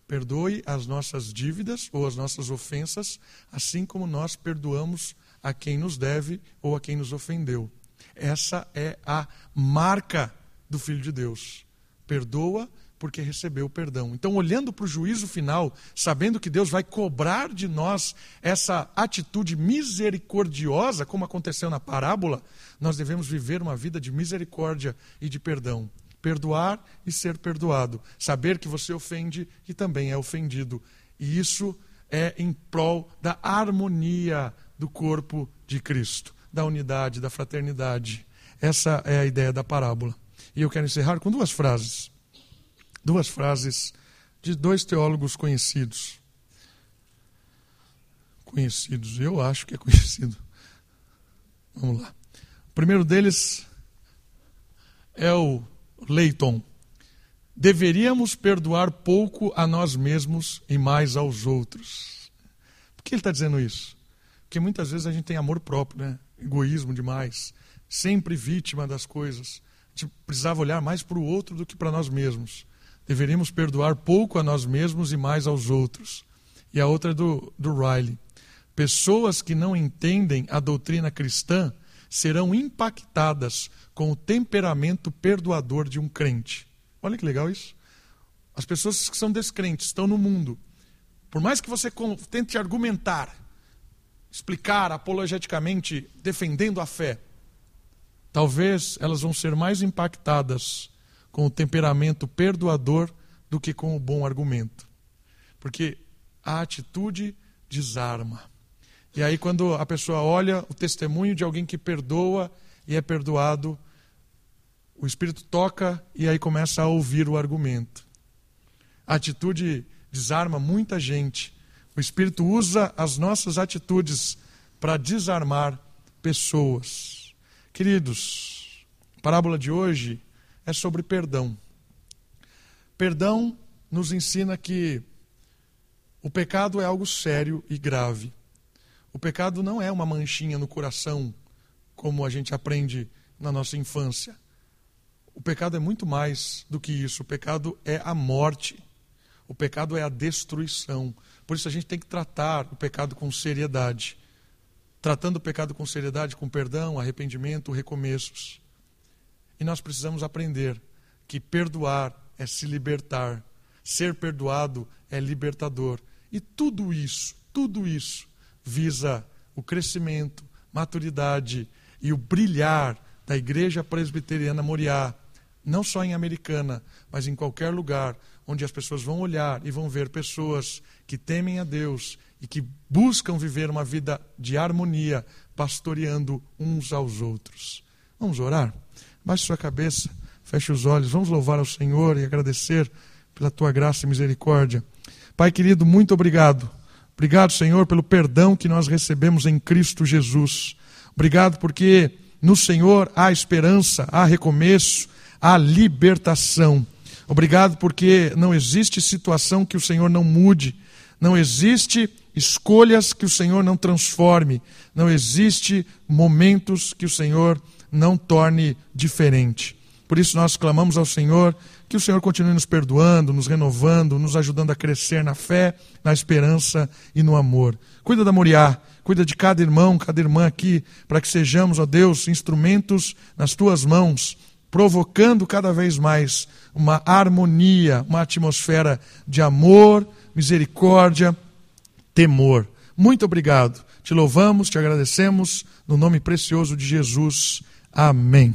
Perdoe as nossas dívidas ou as nossas ofensas, assim como nós perdoamos a quem nos deve ou a quem nos ofendeu. Essa é a marca do Filho de Deus. Perdoa porque recebeu o perdão. Então, olhando para o juízo final, sabendo que Deus vai cobrar de nós essa atitude misericordiosa, como aconteceu na parábola, nós devemos viver uma vida de misericórdia e de perdão. Perdoar e ser perdoado. Saber que você ofende e também é ofendido. E isso é em prol da harmonia do corpo de Cristo, da unidade, da fraternidade. Essa é a ideia da parábola. E eu quero encerrar com duas frases duas frases de dois teólogos conhecidos. Conhecidos, eu acho que é conhecido. Vamos lá. O primeiro deles é o Leighton. Deveríamos perdoar pouco a nós mesmos e mais aos outros. Por que ele está dizendo isso? Porque muitas vezes a gente tem amor próprio, né? egoísmo demais, sempre vítima das coisas. A gente precisava olhar mais para o outro do que para nós mesmos deveríamos perdoar pouco a nós mesmos e mais aos outros. E a outra é do, do Riley. Pessoas que não entendem a doutrina cristã serão impactadas com o temperamento perdoador de um crente. Olha que legal isso. As pessoas que são descrentes estão no mundo. Por mais que você tente argumentar, explicar apologeticamente, defendendo a fé, talvez elas vão ser mais impactadas com o temperamento perdoador do que com o bom argumento. Porque a atitude desarma. E aí, quando a pessoa olha o testemunho de alguém que perdoa e é perdoado, o Espírito toca e aí começa a ouvir o argumento. A atitude desarma muita gente. O Espírito usa as nossas atitudes para desarmar pessoas. Queridos, a parábola de hoje é sobre perdão. Perdão nos ensina que o pecado é algo sério e grave. O pecado não é uma manchinha no coração, como a gente aprende na nossa infância. O pecado é muito mais do que isso. O pecado é a morte. O pecado é a destruição. Por isso a gente tem que tratar o pecado com seriedade. Tratando o pecado com seriedade, com perdão, arrependimento, recomeços. E nós precisamos aprender que perdoar é se libertar, ser perdoado é libertador. E tudo isso, tudo isso visa o crescimento, maturidade e o brilhar da Igreja Presbiteriana Moriá, não só em Americana, mas em qualquer lugar onde as pessoas vão olhar e vão ver pessoas que temem a Deus e que buscam viver uma vida de harmonia, pastoreando uns aos outros. Vamos orar? Baixe sua cabeça, feche os olhos. Vamos louvar ao Senhor e agradecer pela tua graça e misericórdia. Pai querido, muito obrigado. Obrigado, Senhor, pelo perdão que nós recebemos em Cristo Jesus. Obrigado porque no Senhor há esperança, há recomeço, há libertação. Obrigado porque não existe situação que o Senhor não mude, não existe escolhas que o Senhor não transforme, não existe momentos que o Senhor não torne diferente. Por isso nós clamamos ao Senhor Que o Senhor continue nos perdoando, nos renovando, nos ajudando a crescer na fé, na esperança e no amor. Cuida da Moriá, cuida de cada irmão, cada irmã aqui, para que sejamos, ó Deus, instrumentos nas tuas mãos, provocando cada vez mais uma harmonia, uma atmosfera de amor, misericórdia, temor. Muito obrigado. Te louvamos, te agradecemos, no nome precioso de Jesus. Amém.